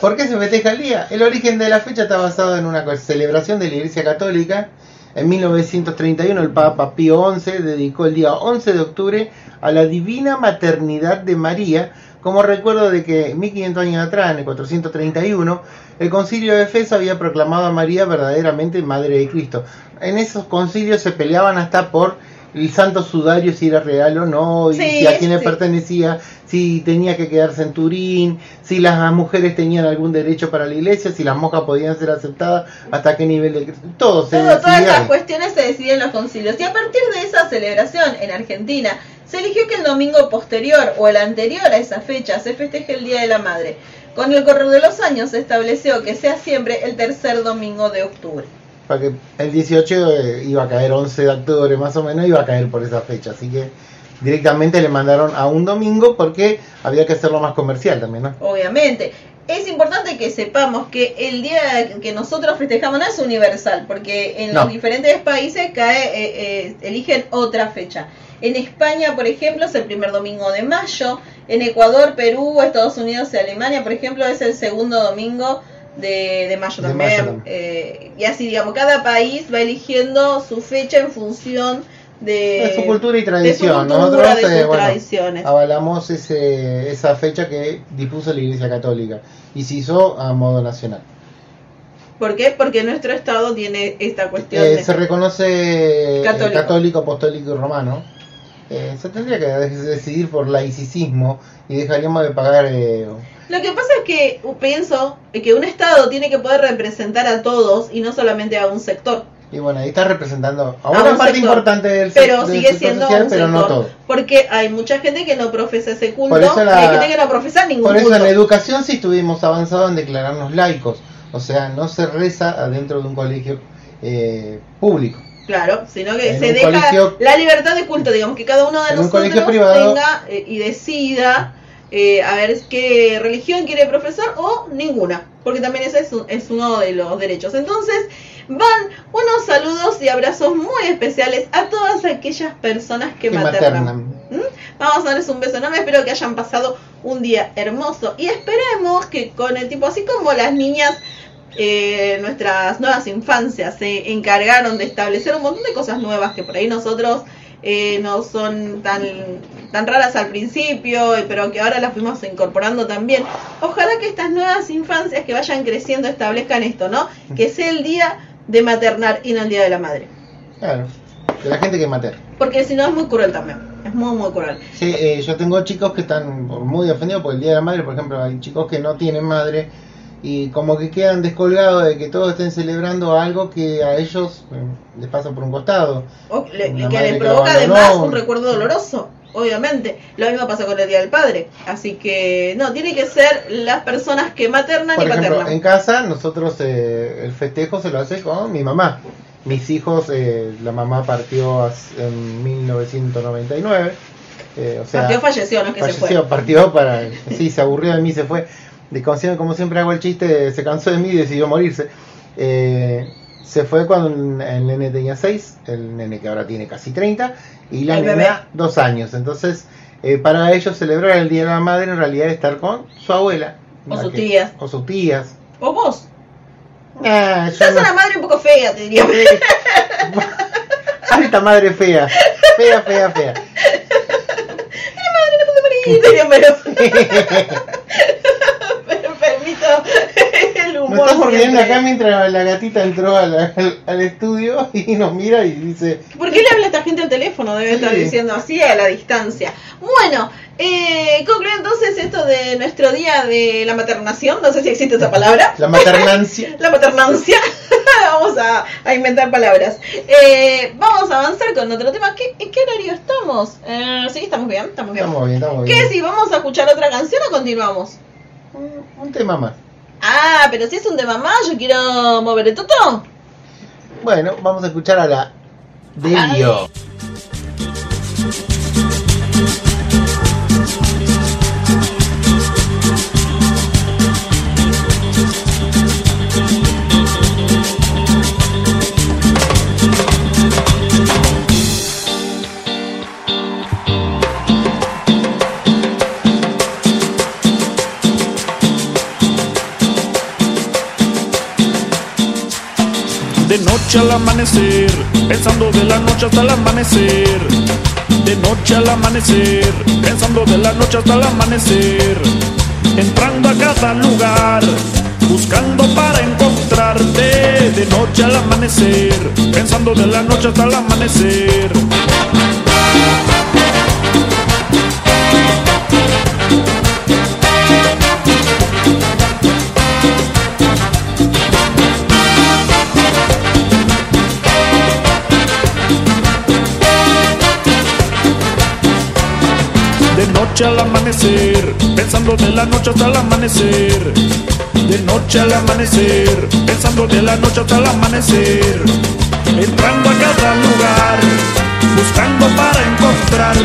¿Por qué se festeja el día? El origen de la fecha está basado en una celebración de la iglesia católica. En 1931 el Papa Pío XI dedicó el día 11 de octubre a la divina maternidad de María, como recuerdo de que 1500 años atrás, en el 431, el concilio de Efeso había proclamado a María verdaderamente Madre de Cristo. En esos concilios se peleaban hasta por el santo sudario si era real o no, y Sí, si a quién le sí. pertenecía, si tenía que quedarse en Turín, si las mujeres tenían algún derecho para la iglesia, si las monjas podían ser aceptadas, hasta qué nivel de... Todo se todas estas cuestiones se deciden en los concilios. Y a partir de esa celebración en Argentina, se eligió que el domingo posterior o el anterior a esa fecha se festeje el Día de la Madre. Con el correr de los años se estableció que sea siempre el tercer domingo de octubre. Para que el 18 eh, iba a caer 11 de octubre más o menos, iba a caer por esa fecha, así que directamente le mandaron a un domingo porque había que hacerlo más comercial también, ¿no? Obviamente. Es importante que sepamos que el día que nosotros festejamos no es universal, porque en No. los diferentes países cae, eh, eh, eligen otra fecha. En España, por ejemplo, es el primer domingo de mayo. En Ecuador, Perú, Estados Unidos y Alemania, por ejemplo, es el segundo domingo de, de mayo De también. mayo también. Eh, y así, digamos, cada país va eligiendo su fecha en función de, su cultura y de su tradición. cultura, Nosotros de sus eh, bueno, tradiciones. avalamos ese, esa fecha que dispuso la Iglesia Católica y se hizo a modo nacional. ¿Por qué? Porque nuestro Estado tiene esta cuestión Eh, de... se reconoce eh, Católico. católico. apostólico y romano. Eh, se tendría que de- decidir por laicismo y dejaríamos de pagar. eh, Lo que pasa es que pienso que un Estado tiene que poder representar a todos y no solamente a un sector. Y bueno, ahí está representando a A una un parte sector. importante del, pero del sigue sector siendo social, un pero no sector, todo. porque hay mucha gente que no profesa ese culto la- y hay gente que no profesa ningún Por eso culto en educación sí estuvimos avanzados en declararnos laicos. O sea, no se reza adentro de un colegio eh, público. Claro sino que En se deja colegio- la libertad de culto digamos que cada uno de nosotros privado- venga eh, y decida eh, a ver qué religión quiere profesar o ninguna porque también ese es, un- es uno de los derechos entonces van unos saludos y abrazos muy especiales a todas aquellas personas que, Que maternan. maternan. ¿Mm? Vamos a darles un beso enorme, espero que hayan pasado un día hermoso y esperemos que con el tiempo, así como las niñas, eh, nuestras nuevas infancias se encargaron de establecer un montón de cosas nuevas que por ahí nosotros eh, no son tan, tan raras al principio, eh, pero que ahora las fuimos incorporando también. Ojalá que estas nuevas infancias que vayan creciendo establezcan esto, ¿no? Que sea el día de maternar y no el día de la madre. Claro, de la gente que materna. Porque si no es muy cruel también. Es muy, muy cruel. Sí, eh, yo tengo chicos que están muy ofendidos por el Día de la Madre, por ejemplo, hay chicos que no tienen madre y como que quedan descolgados de que todos estén celebrando algo que a ellos eh, les pasa por un costado. O le- que madre le que provoca además un recuerdo doloroso, obviamente. Lo mismo pasa con el Día del Padre. Así que, no, tiene que ser las personas que maternan Por y ejemplo, paternan. en casa nosotros eh, el festejo se lo hace con mi mamá. Mis hijos, eh, la mamá partió en 1999. eh, o sea, Partió falleció, no es que se falleció, fue. partió para... Sí, se aburrió de mí, se fue. De, como, siempre, hago el chiste, se cansó de mí y decidió morirse. Eh, se fue cuando el nene tenía 6, el nene que ahora tiene casi 30, y la nena bebé. 2 años. Entonces, eh, para ellos celebrar el Día de la Madre en realidad es estar con su abuela. O la sus tías. O sus tías. O vos. Ah, Sos no- una madre un poco fea, te diría. Alta madre fea. Fea, fea, fea. Pero... pero humor. estamos riendo acá mientras la gatita entró al, al- al estudio y nos mira y dice, ¿Por qué le habla a esta gente al teléfono? Debe estar diciendo así a la distancia. Bueno, eh, concluye entonces esto de nuestro día de la maternación. No sé si existe esa palabra. la maternancia. La maternancia. vamos a, a inventar palabras. Eh, vamos a avanzar con otro tema. ¿Qué, ¿En qué horario estamos? Eh, sí, estamos bien, estamos bien. Estamos bien, estamos bien. ¿Qué si vamos a escuchar otra canción o continuamos? Un, un tema más. Ah, pero si es un tema más, yo quiero mover el toto. Bueno, vamos a escuchar a la Delio. De noche al amanecer, pensando de la noche hasta el amanecer. De noche al amanecer, pensando de la noche hasta el amanecer. Entrando a cada lugar, buscando para encontrarte. De noche al amanecer, pensando de la noche hasta el amanecer. Noche al amanecer, pensando de la noche hasta el amanecer. De noche al amanecer, pensando de la noche hasta el amanecer. Entrando a cada lugar, buscando para encontrarte.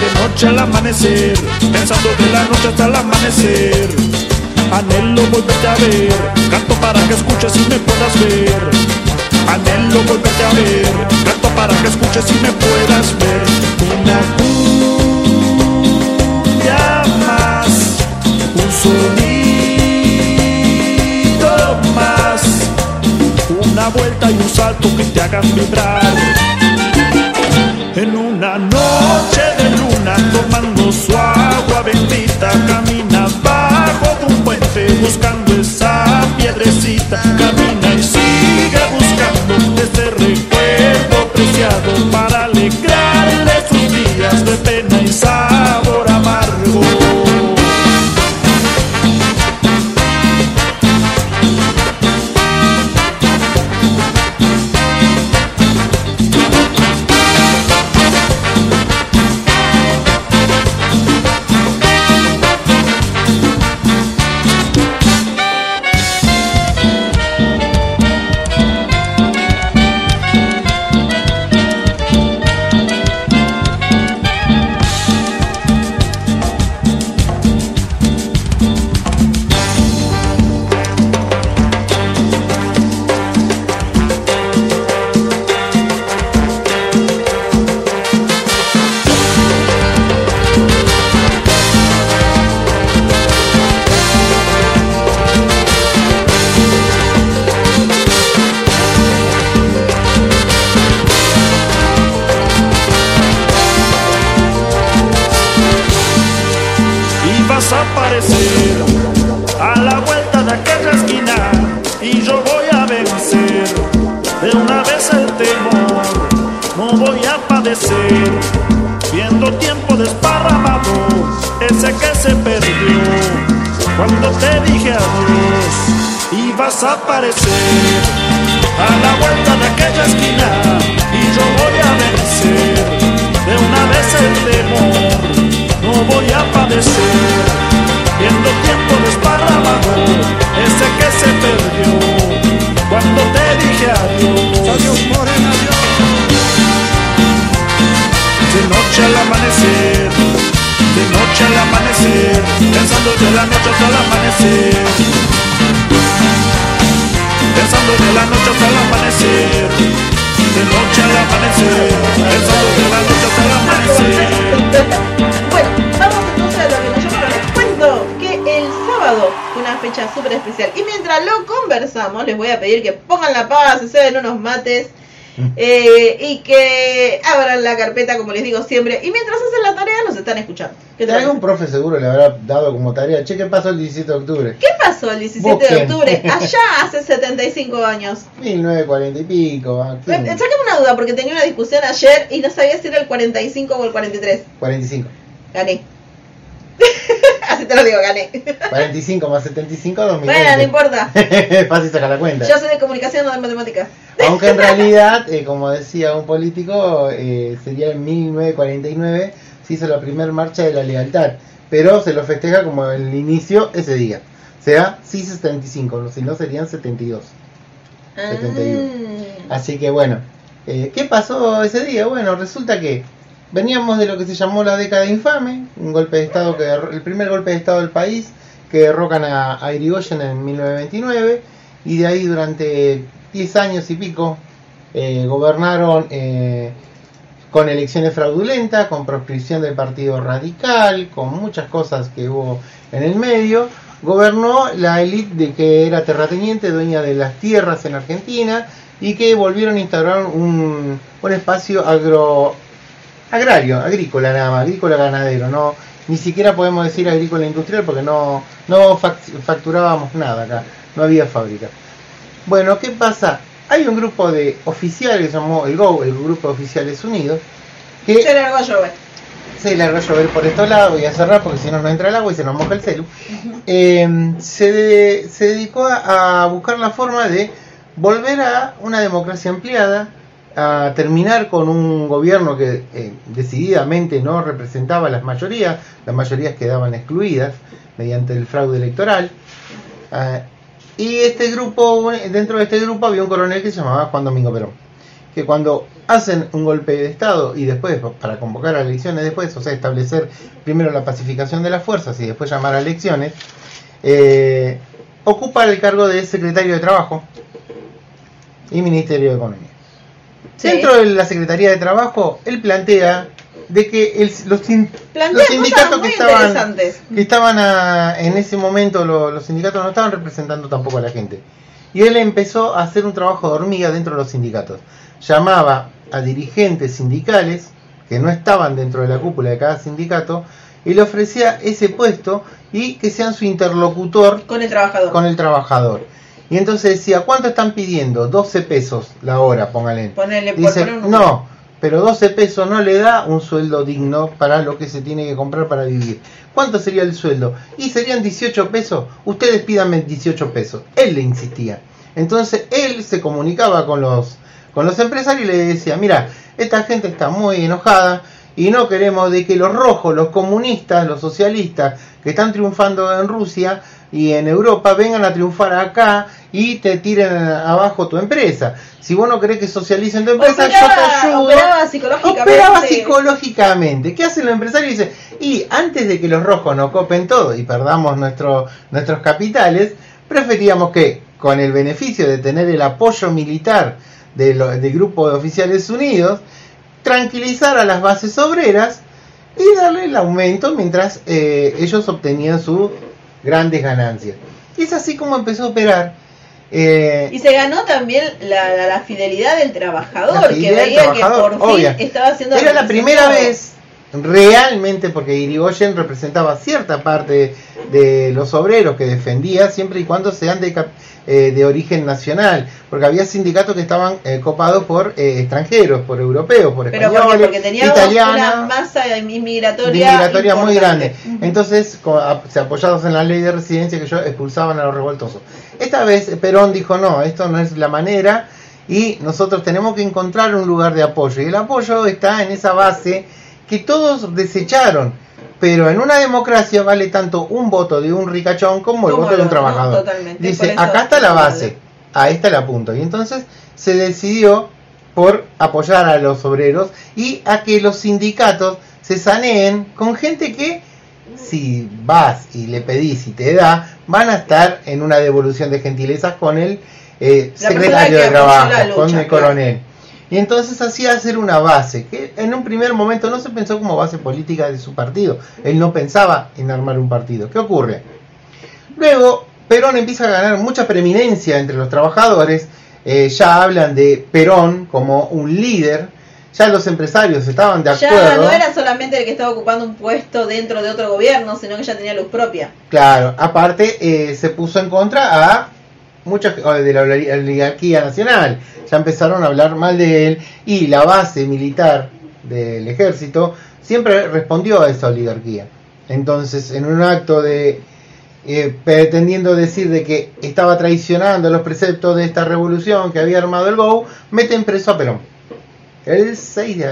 De noche al amanecer, pensando de la noche hasta el amanecer. Anhelo volverte a ver, canto para que escuches y me puedas ver. Anhelo volverte a ver, canto para que escuches y me puedas ver. Una sonido más, una vuelta y un salto que te hagan vibrar. En una noche de luna tomando su agua bendita camina bajo de un puente buscando esa piedrecita. Camina y sigue buscando este recuerdo preciado para alegrarle sus días de pena y sabor desaparecer. A la vuelta de aquella esquina y yo voy a vencer. De una vez el temor no voy a padecer. Viendo tiempo desparramado ese que se perdió. Cuando te dije adiós y vas a aparecer. A la vuelta de aquella esquina y yo voy a vencer. De una vez el temor no voy a padecer viendo tiempo desparramado, ese que se perdió. Cuando te dije adiós, adiós morena, adiós. De noche al amanecer, de noche al amanecer, pensando de la noche hasta el amanecer. Pensando de la noche hasta el amanecer, de noche al amanecer, pensando de la noche hasta el amanecer. Bueno, fecha súper especial. Y mientras lo conversamos, les voy a pedir que pongan la paz, se den unos mates. eh, y que abran la carpeta como les digo siempre y mientras hacen la tarea nos están escuchando ¿Qué te Algún profe seguro le habrá dado como tarea, che, ¿qué pasó el 17 de octubre? ¿Qué pasó el 17 de octubre? Allá hace 75 años. 1940 y pico, ¿a quién? Eh, Sácame una duda porque tenía una discusión ayer y no sabía si era el 45 o el 43. 45. Gané. Así te lo digo, gané. 45 más 75, 2020. Bueno, no importa. Fácil sacar la cuenta. Yo soy de comunicación, no de matemáticas. Aunque en realidad, eh, como decía un político, eh, sería en 1949 se hizo la primera marcha de la lealtad, pero se lo festeja como el inicio ese día. O sea, sí 75, si no serían 72. 71. Ah. Así que bueno, eh, ¿qué pasó ese día? Bueno, resulta que veníamos de lo que se llamó la década infame, un golpe de estado que el primer golpe de estado del país que derrocan a, a Irigoyen en 1929 y de ahí durante 10 años y pico eh, gobernaron eh, con elecciones fraudulentas, con proscripción del Partido Radical, con muchas cosas que hubo en el medio. Gobernó la élite de que era terrateniente, dueña de las tierras en Argentina y que volvieron a instaurar un, un espacio agro, agrario, agrícola nada más, agrícola ganadero, no ni siquiera podemos decir agrícola industrial porque no, no fac- facturábamos nada acá, no había fábrica. Bueno, ¿qué pasa? Hay un grupo de oficiales llamó el GO, el Grupo de Oficiales Unidos, que Se largó a llover. se largó a llover por estos lados, voy a cerrar porque si no no entra el agua y se nos moja el celu. Eh, se, de- se dedicó a, a buscar la forma de volver a una democracia ampliada, a terminar con un gobierno que eh, decididamente no representaba las mayorías, las mayorías quedaban excluidas mediante el fraude electoral. Ah, y este grupo, dentro de este grupo había un coronel que se llamaba Juan Domingo Perón que cuando hacen un golpe de Estado y después, para convocar a elecciones después, o sea, establecer primero la pacificación de las fuerzas y después llamar a elecciones, eh, ocupa el cargo de secretario de Trabajo y Ministerio de Economía. Sí. Dentro de la Secretaría de Trabajo, él plantea de que el- los, sin- los sindicatos que estaban, que estaban a- en ese momento, lo- los sindicatos no estaban representando tampoco a la gente. Y él empezó a hacer un trabajo de hormiga dentro de los sindicatos. Llamaba a dirigentes sindicales que no estaban dentro de la cúpula de cada sindicato y le ofrecía ese puesto y que sean su interlocutor Con el trabajador. con el trabajador. Y entonces decía, ¿cuánto están pidiendo? 12 pesos la hora, póngale. Ponele, por Dice, un no, pero 12 pesos no le da un sueldo digno para lo que se tiene que comprar para vivir. ¿Cuánto sería el sueldo? Y serían 18 pesos. Ustedes pídanme 18 pesos. Él le insistía. Entonces él se comunicaba con los, con los empresarios y le decía, mira, esta gente está muy enojada y no queremos de que los rojos, los comunistas, los socialistas que están triunfando en Rusia y en Europa vengan a triunfar acá y te tiren abajo tu empresa. Si vos no querés que socialicen tu empresa, yo te ayudo. operaba psicológicamente. Operaba psicológicamente. ¿Qué hace el empresario? Dice, y antes de que los rojos nos copen todo y perdamos nuestro, nuestros capitales, preferíamos que, con el beneficio de tener el apoyo militar de lo- del grupo de oficiales unidos, tranquilizar a las bases obreras y darle el aumento mientras eh, ellos obtenían sus grandes ganancias. Y es así como empezó a operar. eh, Y se ganó también la, la- la fidelidad del trabajador, que veía trabajador, que por fin estaba haciendo Era la primera vez realmente, porque Irigoyen representaba cierta parte de los obreros que defendía, siempre y cuando sean de, eh, de origen nacional, porque había sindicatos que estaban eh, copados por eh, extranjeros, por europeos, por Pero porque, españoles, porque teníamos italianas, una masa inmigratoria, migratoria muy grande. Entonces, co- a- se apoyados en la ley de residencia que yo expulsaban a los revoltosos. Esta vez Perón dijo, no, esto no es la manera y nosotros tenemos que encontrar un lugar de apoyo. Y el apoyo está en esa base que todos desecharon. Pero en una democracia vale tanto un voto de un ricachón como el Como voto de un trabajador. por Dice, acá está la base, ahí está el apunto. Y entonces se decidió por apoyar a los obreros y a que los sindicatos se saneen con gente que si vas y le pedís y te da, van a estar en una devolución de gentilezas con el eh, La secretario de trabajo, la lucha, con el claro. Y entonces hacía hacer una base, que en un primer momento no se pensó como base política de su partido. Él no pensaba en armar un partido. ¿Qué ocurre? Luego, Perón empieza a ganar mucha preeminencia entre los trabajadores. eh, ya hablan de Perón como un líder. Ya los empresarios estaban de Ya acuerdo. no era solamente el que estaba ocupando un puesto dentro de otro gobierno, sino que ya tenía luz propia. Claro, aparte eh, se puso en contra a muchas o de la oli- oligarquía nacional. Ya empezaron a hablar mal de él y la base militar del ejército siempre respondió a esa oligarquía. Entonces, en un acto de eh, pretendiendo decir de que estaba traicionando los preceptos de esta revolución que había armado el GO, meten preso a Perón. El 6 de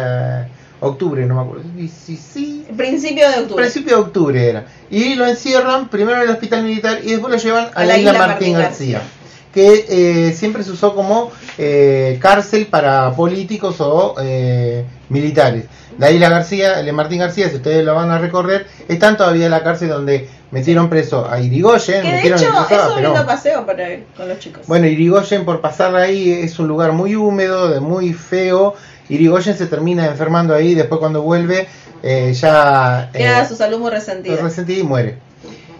octubre, no me acuerdo. Sí, sí, sí, Principio de octubre. principio de octubre era. Y lo encierran primero en el hospital militar y después lo llevan a, la, isla, Martín, García, que eh, siempre se usó como eh, cárcel para políticos o eh, militares. La isla García, el de Martín García, si ustedes lo van a recorrer, están todavía en la cárcel donde metieron preso a Irigoyen, Que de metieron hecho es a un Perón. lindo paseo para ir con los chicos. Bueno, Irigoyen por pasar ahí es un lugar muy húmedo, de muy feo. Irigoyen se termina enfermando ahí, después cuando vuelve eh, ya... eh, Queda su salud muy resentida. resentida y muere.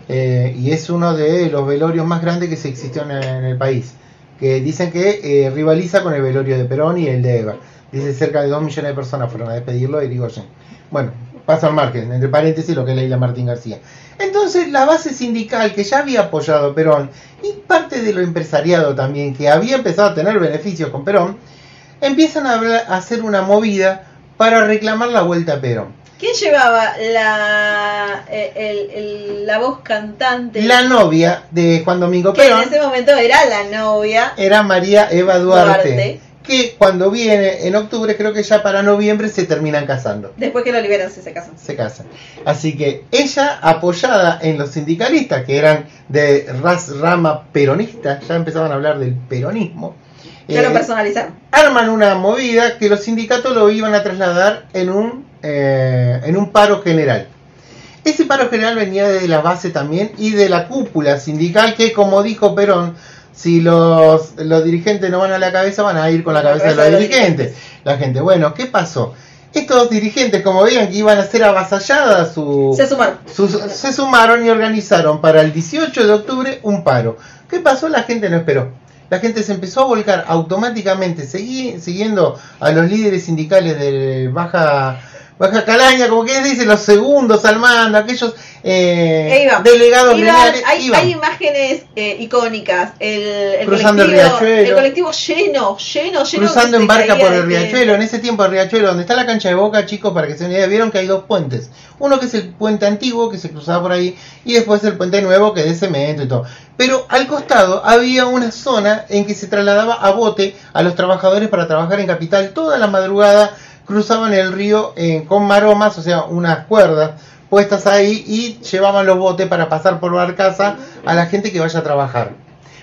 Eh, y es uno de los velorios más grandes que se existió en, el país. Que dicen que eh, rivaliza con el velorio de Perón y el de Eva. Dice cerca de 2 millones de personas fueron a despedirlo de Irigoyen. Bueno, paso al margen, entre paréntesis lo que es la Martín García. Entonces la base sindical que ya había apoyado Perón y parte de lo empresariado también que había empezado a tener beneficios con Perón, empiezan a, hablar- a hacer una movida para reclamar la vuelta a Perón. ¿Quién llevaba la, eh, el- el- la voz cantante? La novia de Juan Domingo que Perón en ese momento era la novia. era María Eva Duarte, Duarte. que cuando viene en octubre, creo que ya para noviembre se terminan casando. Después que lo liberan se, se casan. Se casan. Así que ella, apoyada en los sindicalistas, que eran de ras rama peronista, ya empezaban a hablar del peronismo, Ya eh, lo personalizaron. arman una movida que los sindicatos lo iban a trasladar en un, eh, en un paro general. Ese paro general venía de la base también y de la cúpula sindical que, como dijo Perón, si los, los dirigentes no van a la cabeza, van a ir con la cabeza de los de los dirigentes. La gente, bueno, ¿qué pasó? Estos dirigentes, como veían que iban a ser avasalladas su, Se sumaron. sus- se sumaron y organizaron para el 18 de octubre un paro. ¿Qué pasó? La gente no esperó. La gente se empezó a volcar automáticamente, siguiendo a los líderes sindicales de Baja Baja Calaña, como que dicen los segundos al mando, aquellos eh, delegados Iban, lineales, hay, iban. hay imágenes eh, icónicas. El, el Cruzando el colectivo, riachuelo. el colectivo lleno, lleno, lleno. cruzando que en barca por el riachuelo. En ese tiempo el riachuelo, donde está la cancha de boca, chicos, para que se den una idea, vieron que hay dos puentes. Uno que es el puente antiguo, que se cruzaba por ahí, y después el puente nuevo, que es de cemento y todo. Pero al costado había una zona en que se trasladaba a bote a los trabajadores para trabajar en capital toda la madrugada. Cruzaban el río eh, con maromas, o sea, unas cuerdas puestas ahí y llevaban los botes para pasar por barcaza a la gente que vaya a trabajar.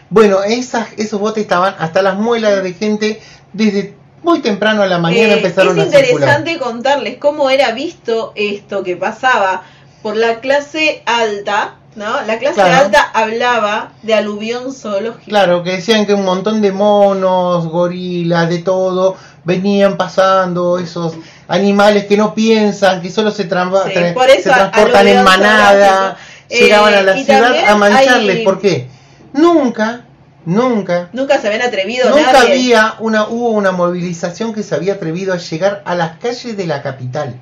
Bueno, esas, esos botes estaban hasta las muelas de gente desde muy temprano a la mañana Eh, empezaron es a circular. interesante contarles cómo era visto esto que pasaba por la clase alta, ¿no? La clase Claro. alta hablaba de aluvión zoológico. Claro, que decían que un montón de monos, gorilas, de todo, venían pasando esos animales que no piensan, que solo se, tramba- Sí, tra- por eso se transportan en manada, zoológico. llegaban a Eh, la ciudad a mancharles. hay- ¿Por qué? Nunca, nunca, Nunca se habían atrevido nunca nadie. había una, hubo una movilización que se había atrevido a llegar a las calles de la capital.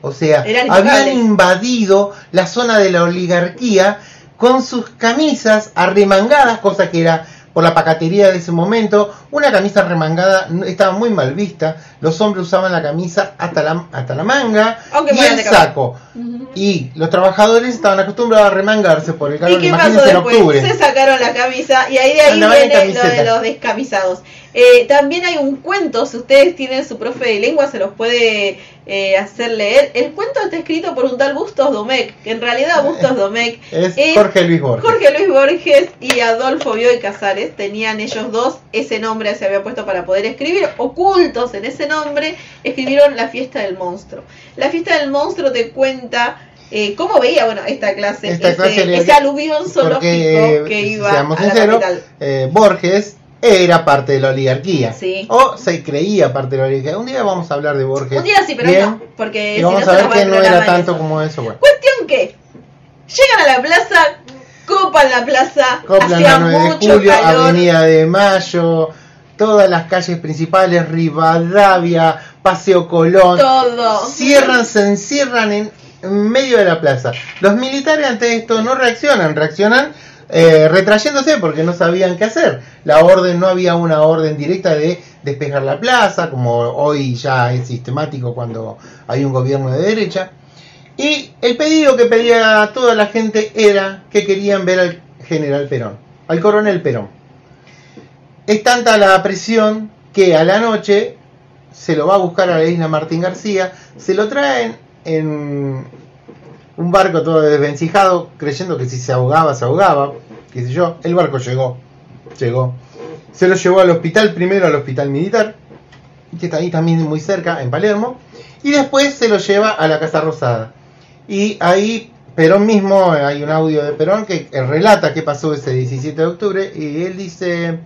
O sea, Eran habían invadido la zona de la oligarquía con sus camisas arremangadas, cosa que era por la pacatería de ese momento. Una camisa remangada estaba muy mal vista. Los hombres usaban la camisa hasta la, hasta la manga Aunque y el saco. Y los trabajadores estaban acostumbrados a remangarse por el ¿Y calor. qué pasó Imagínense en octubre. Se sacaron la camisa y ahí de ahí Andaban en viene lo de los descamisados. Eh, también hay un cuento, si ustedes tienen su profe de lengua se los puede eh, hacer leer. El cuento está escrito por un tal Bustos Domecq, que en realidad Bustos Domecq Es es Jorge Luis Borges. Jorge Luis Borges y Adolfo Bioy Casares tenían ellos dos ese nombre se había puesto para poder escribir ocultos en ese nombre escribieron la fiesta del monstruo la fiesta del monstruo te cuenta eh, cómo veía bueno esta clase Esta ese, clase ese aluvión zoológico Porque, que iba seamos a la capital eh, Borges era parte de la oligarquía. Sí. O se creía parte de la oligarquía. Un día vamos a hablar de Borges. un día sí pero Bien, no porque Y si vamos no a ver que no era tanto eso. como eso. Bueno. cuestión que llegan a la plaza copan la plaza hacía la 9 de mucho julio, calor Avenida de Mayo, todas las calles principales, Rivadavia, Paseo Colón. todo Cierran, se encierran en, en medio de la plaza. Los militares ante esto no reaccionan, reaccionan eh, retrayéndose porque no sabían qué hacer. La orden, no había una orden directa de despejar la plaza, como hoy ya es sistemático cuando hay un gobierno de derecha. Y el pedido que pedía toda la gente era que querían ver al general Perón, al coronel Perón. Es tanta la presión que a la noche se lo va a buscar a la isla Martín García, se lo traen en un barco todo desvencijado, creyendo que si se ahogaba, se ahogaba, qué sé yo. El barco llegó, llegó. Se lo llevó al hospital, primero al hospital militar, que está ahí también muy cerca, en Palermo, y después se lo lleva a la Casa Rosada. Y ahí Perón mismo, hay un audio de Perón que relata qué pasó ese 17 de octubre, y él dice,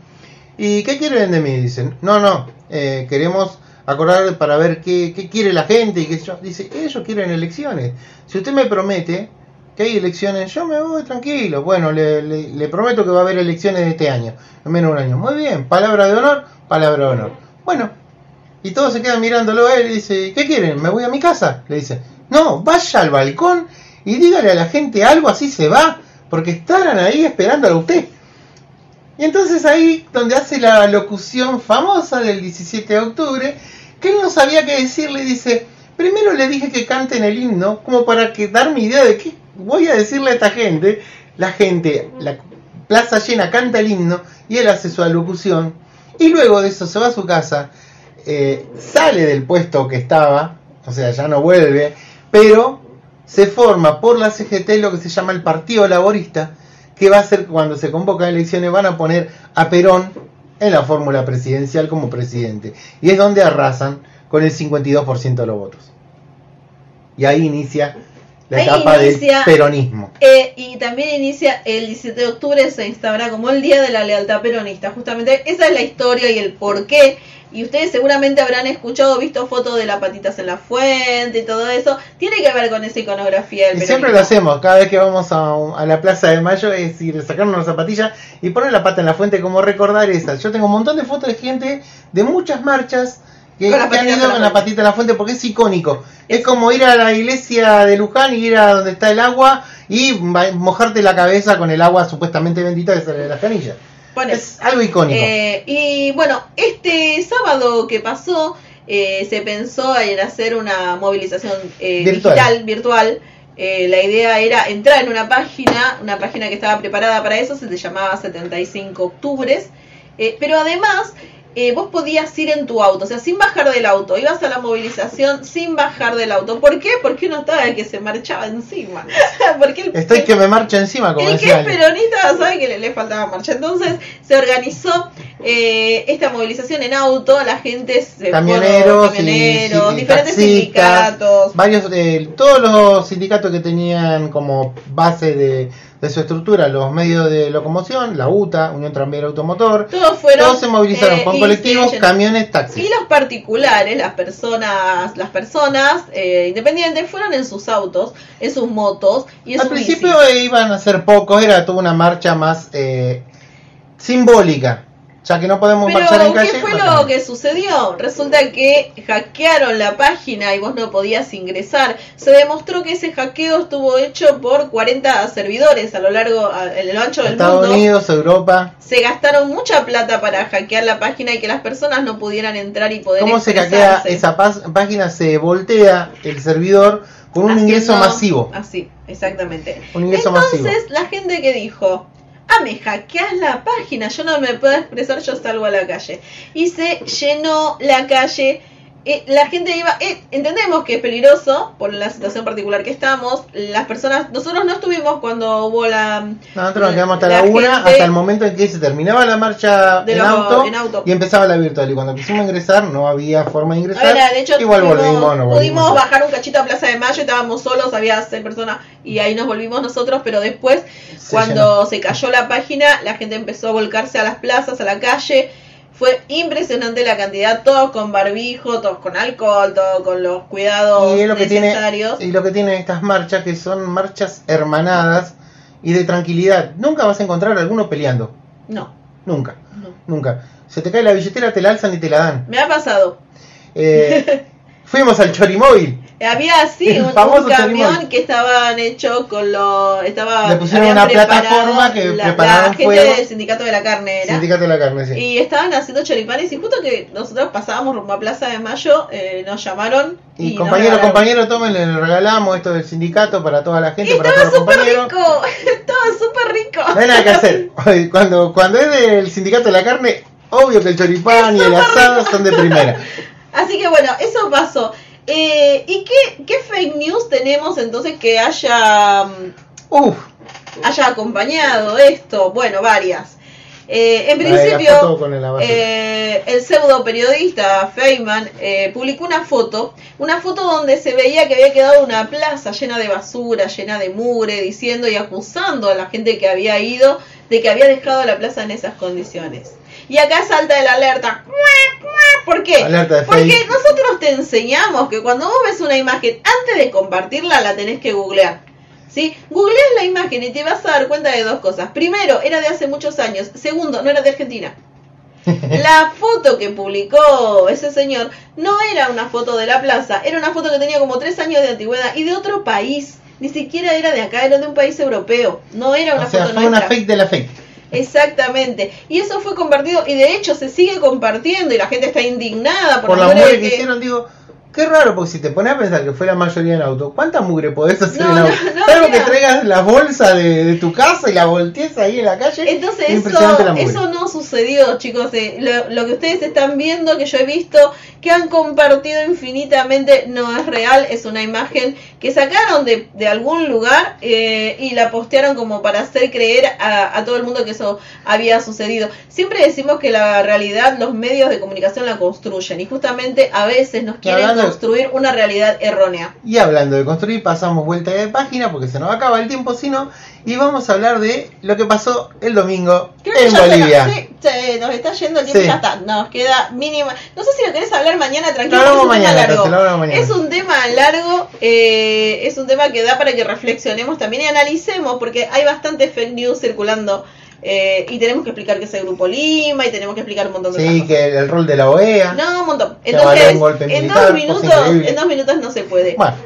¿y qué quieren de mí? Dicen, no, no, eh, queremos acordar para ver qué, quiere la gente y qué yo. Dice, ellos quieren elecciones. Si usted me promete que hay elecciones, yo me voy tranquilo. Bueno, le, le- prometo que va a haber elecciones este año, en menos un año. Muy bien, palabra de honor, palabra de honor. Bueno, y todos se quedan mirándolo a él y dice, ¿qué quieren? ¿Me voy a mi casa? Le dice, no, vaya al balcón y dígale a la gente algo, así se va, porque estarán ahí esperándolo a usted. Y entonces ahí donde hace la locución famosa del 17 de octubre, que él no sabía qué decirle, dice, primero le dije que canten el himno, como para que darme idea de qué voy a decirle a esta gente. La gente, la plaza llena canta el himno y él hace su alocución. Y luego de eso se va a su casa, eh, sale del puesto que estaba, o sea, ya no vuelve, pero se forma por la CGT lo que se llama el Partido Laborista, que va a ser cuando se convocan elecciones, van a poner a Perón en la fórmula presidencial como presidente. Y es donde arrasan con el 52% de los votos. Y ahí inicia la Ahí etapa inicia- del peronismo. Eh, y también inicia el 17 de octubre, se instaurará como el Día de la Lealtad Peronista. Justamente esa es la historia y el por qué. Y ustedes seguramente habrán escuchado, visto fotos de las patitas en la fuente y todo eso. Tiene que ver con esa iconografía del Y siempre lo hacemos, cada vez que vamos a, a la Plaza de Mayo, es ir a sacarnos las zapatillas y poner la pata en la fuente como recordar esa. Yo tengo un montón de fotos de gente de muchas marchas que, Con que han ido con la patita en la fuente porque es icónico. Es como ir a la iglesia de Luján y ir a donde está el agua y mojarte la cabeza con el agua supuestamente bendita que sale de las canillas. Pone. Es algo icónico. Eh, y bueno, este sábado que pasó, eh, se pensó en hacer una movilización eh, Virtual. digital, virtual. Eh, la idea era entrar en una página, una página que estaba preparada para eso, se llamaba 75 Octubres. Pero además, eh, vos podías ir en tu auto, o sea, sin bajar del auto. Ibas a la movilización sin bajar del auto. ¿Por qué? Porque uno estaba el que se marchaba encima. Porque el, Estoy que me marcho encima, como el que es peronista sabe que le, le faltaba marcha. Entonces se organizó eh, esta movilización en auto, la gente se camioneros, y- y diferentes taxistas, sindicatos. varios eh, todos los sindicatos que tenían como base de, de su estructura los medios de locomoción, la UTA, Unión Tranviaria Automotor, Todos fueron. todos se movilizaron eh, con colectivos, camiones, taxis. Y los particulares, las personas, las personas eh, independientes fueron en sus autos, en sus motos y en Al sus principio bicis. iban a ser pocos, era toda una marcha más eh, simbólica. Ya que no podemos Pero, marchar en ¿qué calle. fue marchamos. lo que sucedió? Resulta que hackearon la página y vos no podías ingresar. Se demostró que ese hackeo estuvo hecho por 40 servidores a lo largo, a- en lo ancho del Estados mundo. Unidos, Europa. Se gastaron mucha plata para hackear la página y que las personas no pudieran entrar y poder ¿Cómo se hackea esa página? Se voltea el servidor con un ingreso masivo. Así, exactamente. Un ingreso Entonces, masivo. la gente que dijo, ah, me hackeas la página, yo no me puedo expresar, yo salgo a la calle. Y se llenó la calle. Eh, la gente iba, eh, entendemos que es peligroso por la situación particular que estamos. Las personas, nosotros no estuvimos cuando hubo la. Nosotros nos quedamos hasta la, la una, hasta el momento en que se terminaba la marcha en, lo- auto, en auto. y empezaba la virtual. Y cuando quisimos ingresar, no había forma de ingresar. Ahora, de hecho, Igual volvimos, no pudimos volvimos. bajar un cachito a Plaza de Mayo, estábamos solos, había seis personas y ahí nos volvimos nosotros, pero después, Se cuando se cayó la página, la gente empezó a volcarse a las plazas, a la calle. Fue impresionante la cantidad, todos con barbijo, todos con alcohol, todos con los cuidados Y lo tiene necesarios. y lo que tienen estas marchas que son marchas hermanadas y de tranquilidad. Nunca vas a encontrar a alguno peleando. No, Nunca, no. nunca. Se te cae la billetera, te la alzan y te la dan. Me ha pasado. Eh, fuimos al Chorimóvil. Había así El un, un camión que estaban hecho con lo estaba Le pusieron una plataforma que la, prepararon la gente fuego. del sindicato de la carne era Sindicato de la carne, sí. y estaban haciendo choripanes y justo que nosotros pasábamos rumbo a Plaza de Mayo eh, nos llamaron Y, y, compañero, compañero, tomen, le regalamos esto del sindicato para toda la gente, y para todos los compañeros. rico estaba súper rico No hay nada que hacer. Cuando, cuando es del sindicato de la carne, obvio que el choripán y el asado son de primera. así que bueno eso pasó Eh, ¿y qué, qué fake news tenemos entonces que haya mm, Uf, haya acompañado esto? Bueno, varias. Eh, en principio, eh, el pseudo periodista Feynman eh, publicó una foto, una foto donde se veía que había quedado una plaza llena de basura, llena de mugre, diciendo y acusando a la gente que había ido de que había dejado la plaza en esas condiciones. Y acá salta el alerta. ¿Por qué? Alerta Porque nosotros te enseñamos que cuando vos ves una imagen, antes de compartirla, la tenés que googlear. ¿Sí? Googleas la imagen y te vas a dar cuenta de dos cosas. Primero, era de hace muchos años. Segundo, no era de Argentina. La foto que publicó ese señor no era una foto de la plaza, era una foto que tenía como tres años de antigüedad y de otro país. Ni siquiera era de acá, era de un país europeo. No era una o sea, foto fue una nuestra. fake de la fake. Exactamente. Y eso fue compartido y de hecho se sigue compartiendo y la gente está indignada por, Por la que hicieron, digo, qué raro, porque si te pones a pensar que fue la mayoría en auto, ¿cuánta mugre podés hacer No, en auto? no, Salvo que traigas la bolsa de, de tu casa y la voltees ahí en la calle. Entonces eso, eso no sucedió, chicos. Eh, lo, lo que ustedes están viendo, que yo he visto, que han compartido infinitamente, no es real. Es una imagen que sacaron de, de algún lugar eh, y la postearon como para hacer creer a, a todo el mundo que eso había sucedido. Siempre decimos que la realidad los medios de comunicación la construyen y justamente a veces nos quieren hablando- construir una realidad errónea. Y hablando de construir, pasamos vuelta de página porque se nos acaba el tiempo, sino y vamos a hablar de lo que pasó el domingo Creo que en se Bolivia. nos- sí, se nos está yendo el tiempo, Sí. ya está. Nos queda mínima. No sé si lo querés hablar mañana, tranquilo. Lo hablamos es un tema largo. Lo hablamos mañana. Es un tema largo, eh, es un tema que da para que reflexionemos también y analicemos, porque hay bastante fake news circulando. Eh, y tenemos que explicar qué es el Grupo Lima y tenemos que explicar un montón de Sí, otras que el, rol de la OEA. cosas. No, un montón. Que Entonces, un en militar, dos minutos, en dos minutos no se puede. Bueno,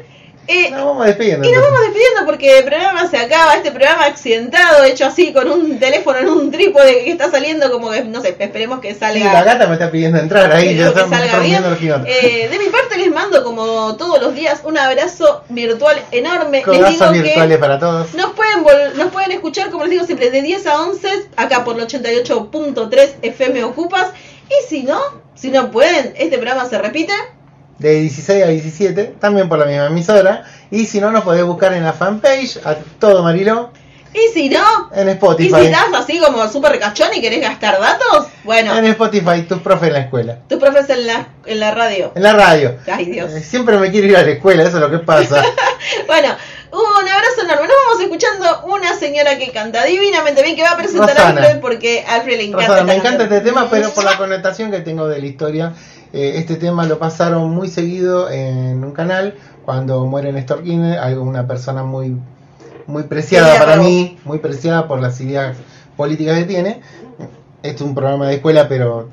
Eh, nos vamos despidiendo. y nos vamos despidiendo porque el programa se acaba, este programa accidentado, hecho así con un teléfono en un trípode que está saliendo como que, no sé, esperemos que Sí, salga. la gata me está pidiendo entrar ahí, ya estamos bien. Eh, de mi parte les mando como todos los días un abrazo virtual enorme. les digo virtuales que para todos. nos pueden, vol- nos pueden escuchar, como les digo siempre, de 10 a 11, acá por el 88.3 FM Ocupas. Y si no, si no pueden, este programa se repite. De 16 a 17, también por la misma emisora. Y si no, nos podés buscar en la fanpage, a todo Marilo, Y si no, en y Spotify. si estás así como súper cachón y querés gastar datos, bueno, En Spotify, tus profes en la escuela. tus profes en la, en la radio. En la radio. Ay, Dios. Eh, Siempre me quiero ir a la escuela, eso es lo que pasa. Bueno, un abrazo enorme. Nos vamos escuchando una señora que canta divinamente bien, que va a presentar a Rosana. Alfred porque a Alfred le encanta. Rosana, me encanta este tema, pero por la connotación que tengo de la historia, eh, este tema lo pasaron muy seguido en un canal cuando muere Néstor Kirchner, algo una persona muy muy preciada para mí, muy preciada por las ideas políticas que tiene. Este es un programa de escuela, pero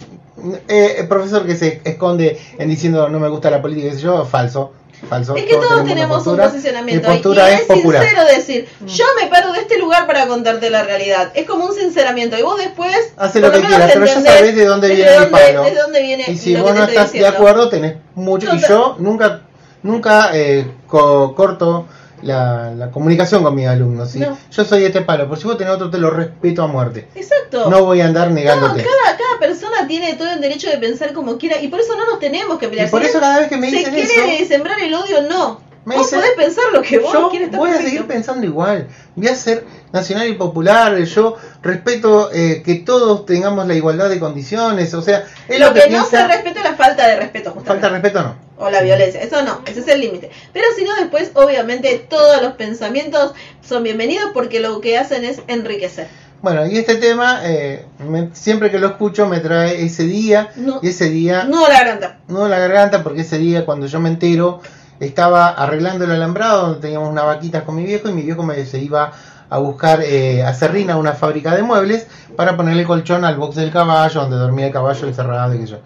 eh, el profesor que se esconde en diciendo no me gusta la política, qué sé yo, falso. Falso. Es que todos tenemos un posicionamiento Mi ahí. postura y es sincero decir, yo me paro de este lugar para contarte la realidad. Es como un sinceramiento. Y vos después. Hace lo que quieras, pero ya sabés de dónde viene el palo. desde dónde viene Y si vos no estás de acuerdo, tenés mucho. Y yo nunca, nunca eh, co- corto la, la comunicación con mis alumnos. ¿sí? No. Yo soy este palo, por si vos tenés otro, te lo respeto a muerte. Exacto. No voy a andar No, negándote. cada, cada persona tiene todo el derecho de pensar como quiera y por eso no nos tenemos que pelear. Y por Si eso cada vez que me se dicen quiere eso, sembrar el odio, no. Me vos podés pensar lo que vos yo quieres. voy a perfecto. seguir pensando igual. Voy a ser nacional y popular. Yo respeto eh, que todos tengamos la igualdad de condiciones. O sea, es Lo lo, que, que, no se respeta es la falta de respeto, justamente. Falta de respeto, no. o la violencia. Eso no, ese es el límite. Pero si no, después, obviamente, todos los pensamientos son bienvenidos porque lo que hacen es enriquecer. Bueno, y este tema, eh, me- siempre que lo escucho, me trae ese día. No. Y ese día, No la garganta. no la garganta, porque ese día, cuando yo me entero, estaba arreglando el alambrado, donde teníamos unas vaquitas con mi viejo, y mi viejo me se iba a buscar eh, a Serrina, una fábrica de muebles, para ponerle colchón al box del caballo, donde dormía el caballo encerrado y que yo.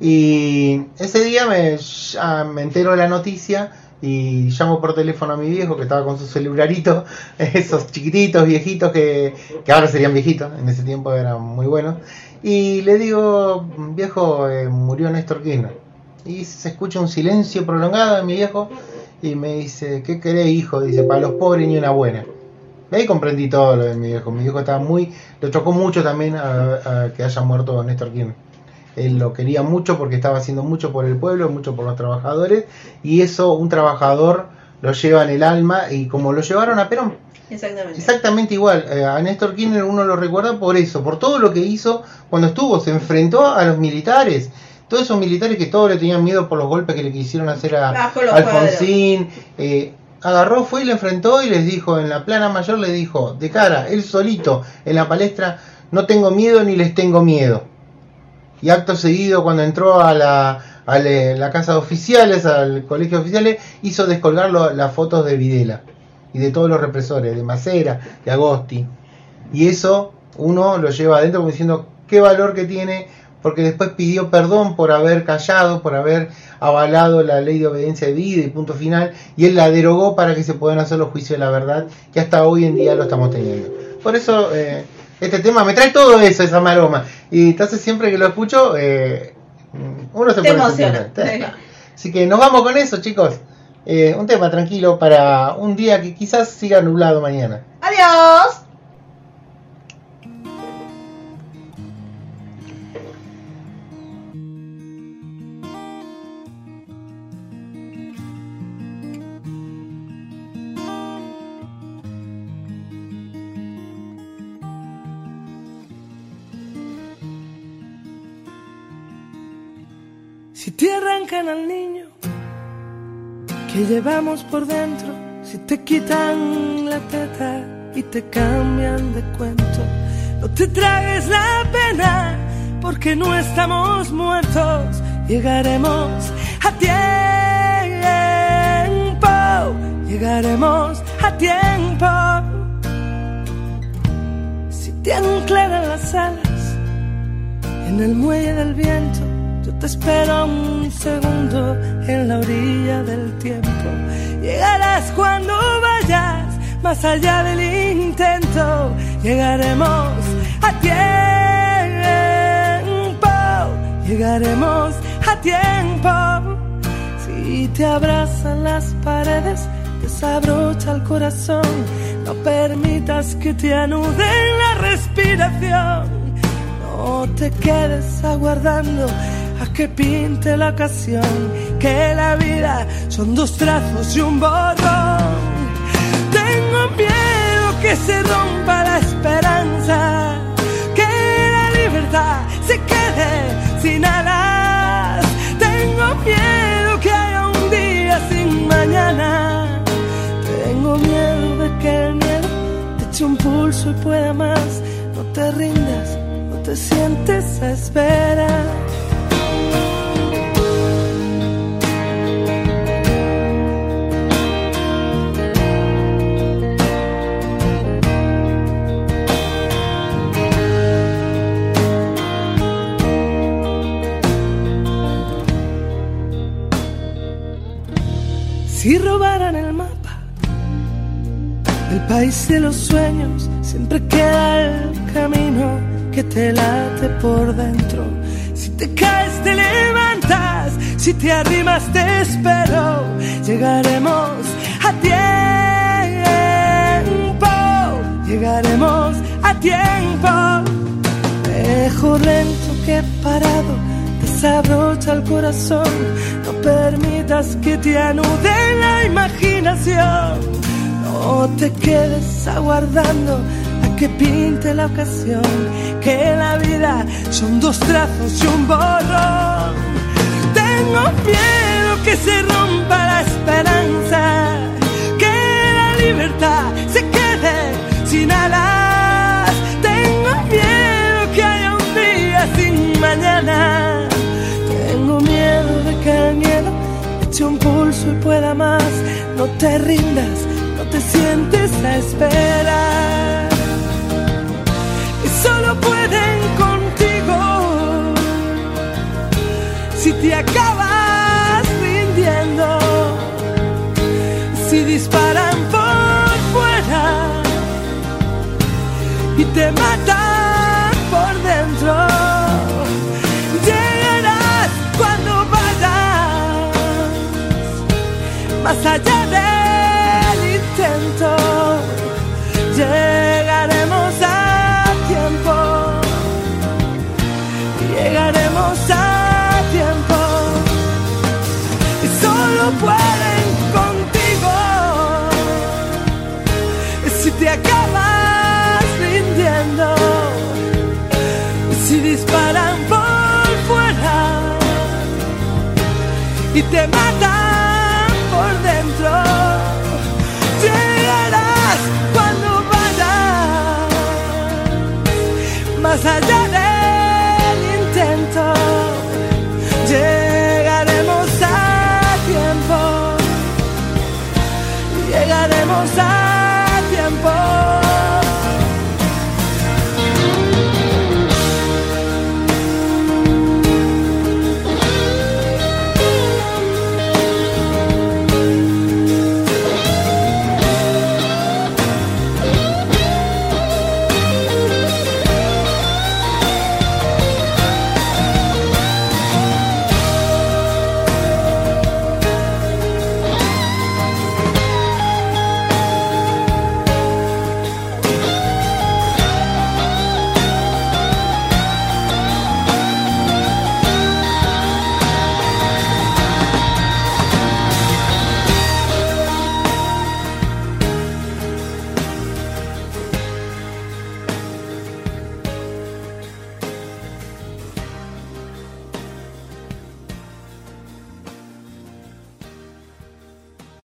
Y ese día me entero de la noticia y llamo por teléfono a mi viejo que estaba con su celularito, esos chiquititos, viejitos que, que ahora serían viejitos, en ese tiempo eran muy buenos. Y le digo, viejo, eh, murió Néstor Kirchner. Y se escucha un silencio prolongado de mi viejo y me dice, ¿qué querés, hijo? Dice, para los pobres ni una buena. Y ahí comprendí todo lo de mi viejo. Mi viejo estaba muy, lo chocó mucho también a, a que haya muerto Néstor Kirchner. Él lo quería mucho porque estaba haciendo mucho por el pueblo, mucho por los trabajadores, y eso un trabajador lo lleva en el alma, y como lo llevaron a Perón, Exactamente. exactamente igual. Eh, a Néstor Kirchner uno lo recuerda por eso, por todo lo que hizo cuando estuvo, se enfrentó a los militares. Todos esos militares que todos le tenían miedo por los golpes que le quisieron hacer a Alfonsín, eh, agarró, fue y le enfrentó y les dijo, en la plana mayor le dijo, de cara, él solito, en la palestra, no tengo miedo ni les tengo miedo. Y acto seguido, cuando entró a la, a la, la casa de oficiales, al colegio de oficiales, hizo descolgar lo- las fotos de Videla y de todos los represores, de Macera, de Agosti. Y eso uno lo lleva adentro como diciendo qué valor que tiene, porque después pidió perdón por haber callado, por haber avalado la ley de obediencia de vida y punto final, y él la derogó para que se puedan hacer los juicios de la verdad, que hasta hoy en día lo estamos teniendo. Por eso eh, este tema me trae todo eso, esa maroma. Y entonces siempre que lo escucho, eh, uno se Te pone emociona. Así que nos vamos con eso, chicos. Eh, un tema tranquilo para un día que quizás siga nublado mañana. Adiós. Al niño que llevamos por dentro, si te quitan la teta y te cambian de cuento, no te tragues la pena porque no estamos muertos, llegaremos a tiempo, llegaremos a tiempo. Si te anclan las alas en el muelle del viento, te espero un segundo en la orilla del tiempo. Llegarás cuando vayas más allá del intento. Llegaremos a tiempo. Llegaremos a tiempo. Si te abrazan las paredes, desabrocha el corazón. No permitas que te anuden la respiración. No te quedes aguardando a que pinte la ocasión, que la vida son dos trazos y un borrón. Tengo miedo que se rompa la esperanza, que la libertad se quede sin alas. Tengo miedo que haya un día sin mañana. Tengo miedo de que el miedo te eche un pulso y pueda más. No te rindas, no te sientes a esperar. Si robaran el mapa del país de los sueños, siempre queda el camino que te late por dentro. Si te caes, te levantas, si te arrimas, te espero. Llegaremos a tiempo, llegaremos a tiempo. Mejor lento que parado, desabrocha el corazón. Permitas que te anude la imaginación. No te quedes aguardando a que pinte la ocasión. Que la vida son dos trazos y un borrón. Tengo miedo que se rompa la esperanza. Que la libertad se quede sin alas. Tengo miedo que haya un día sin mañana. Pueda más. No te rindas, no te sientes a esperar. Y solo pueden contigo si te acabas más allá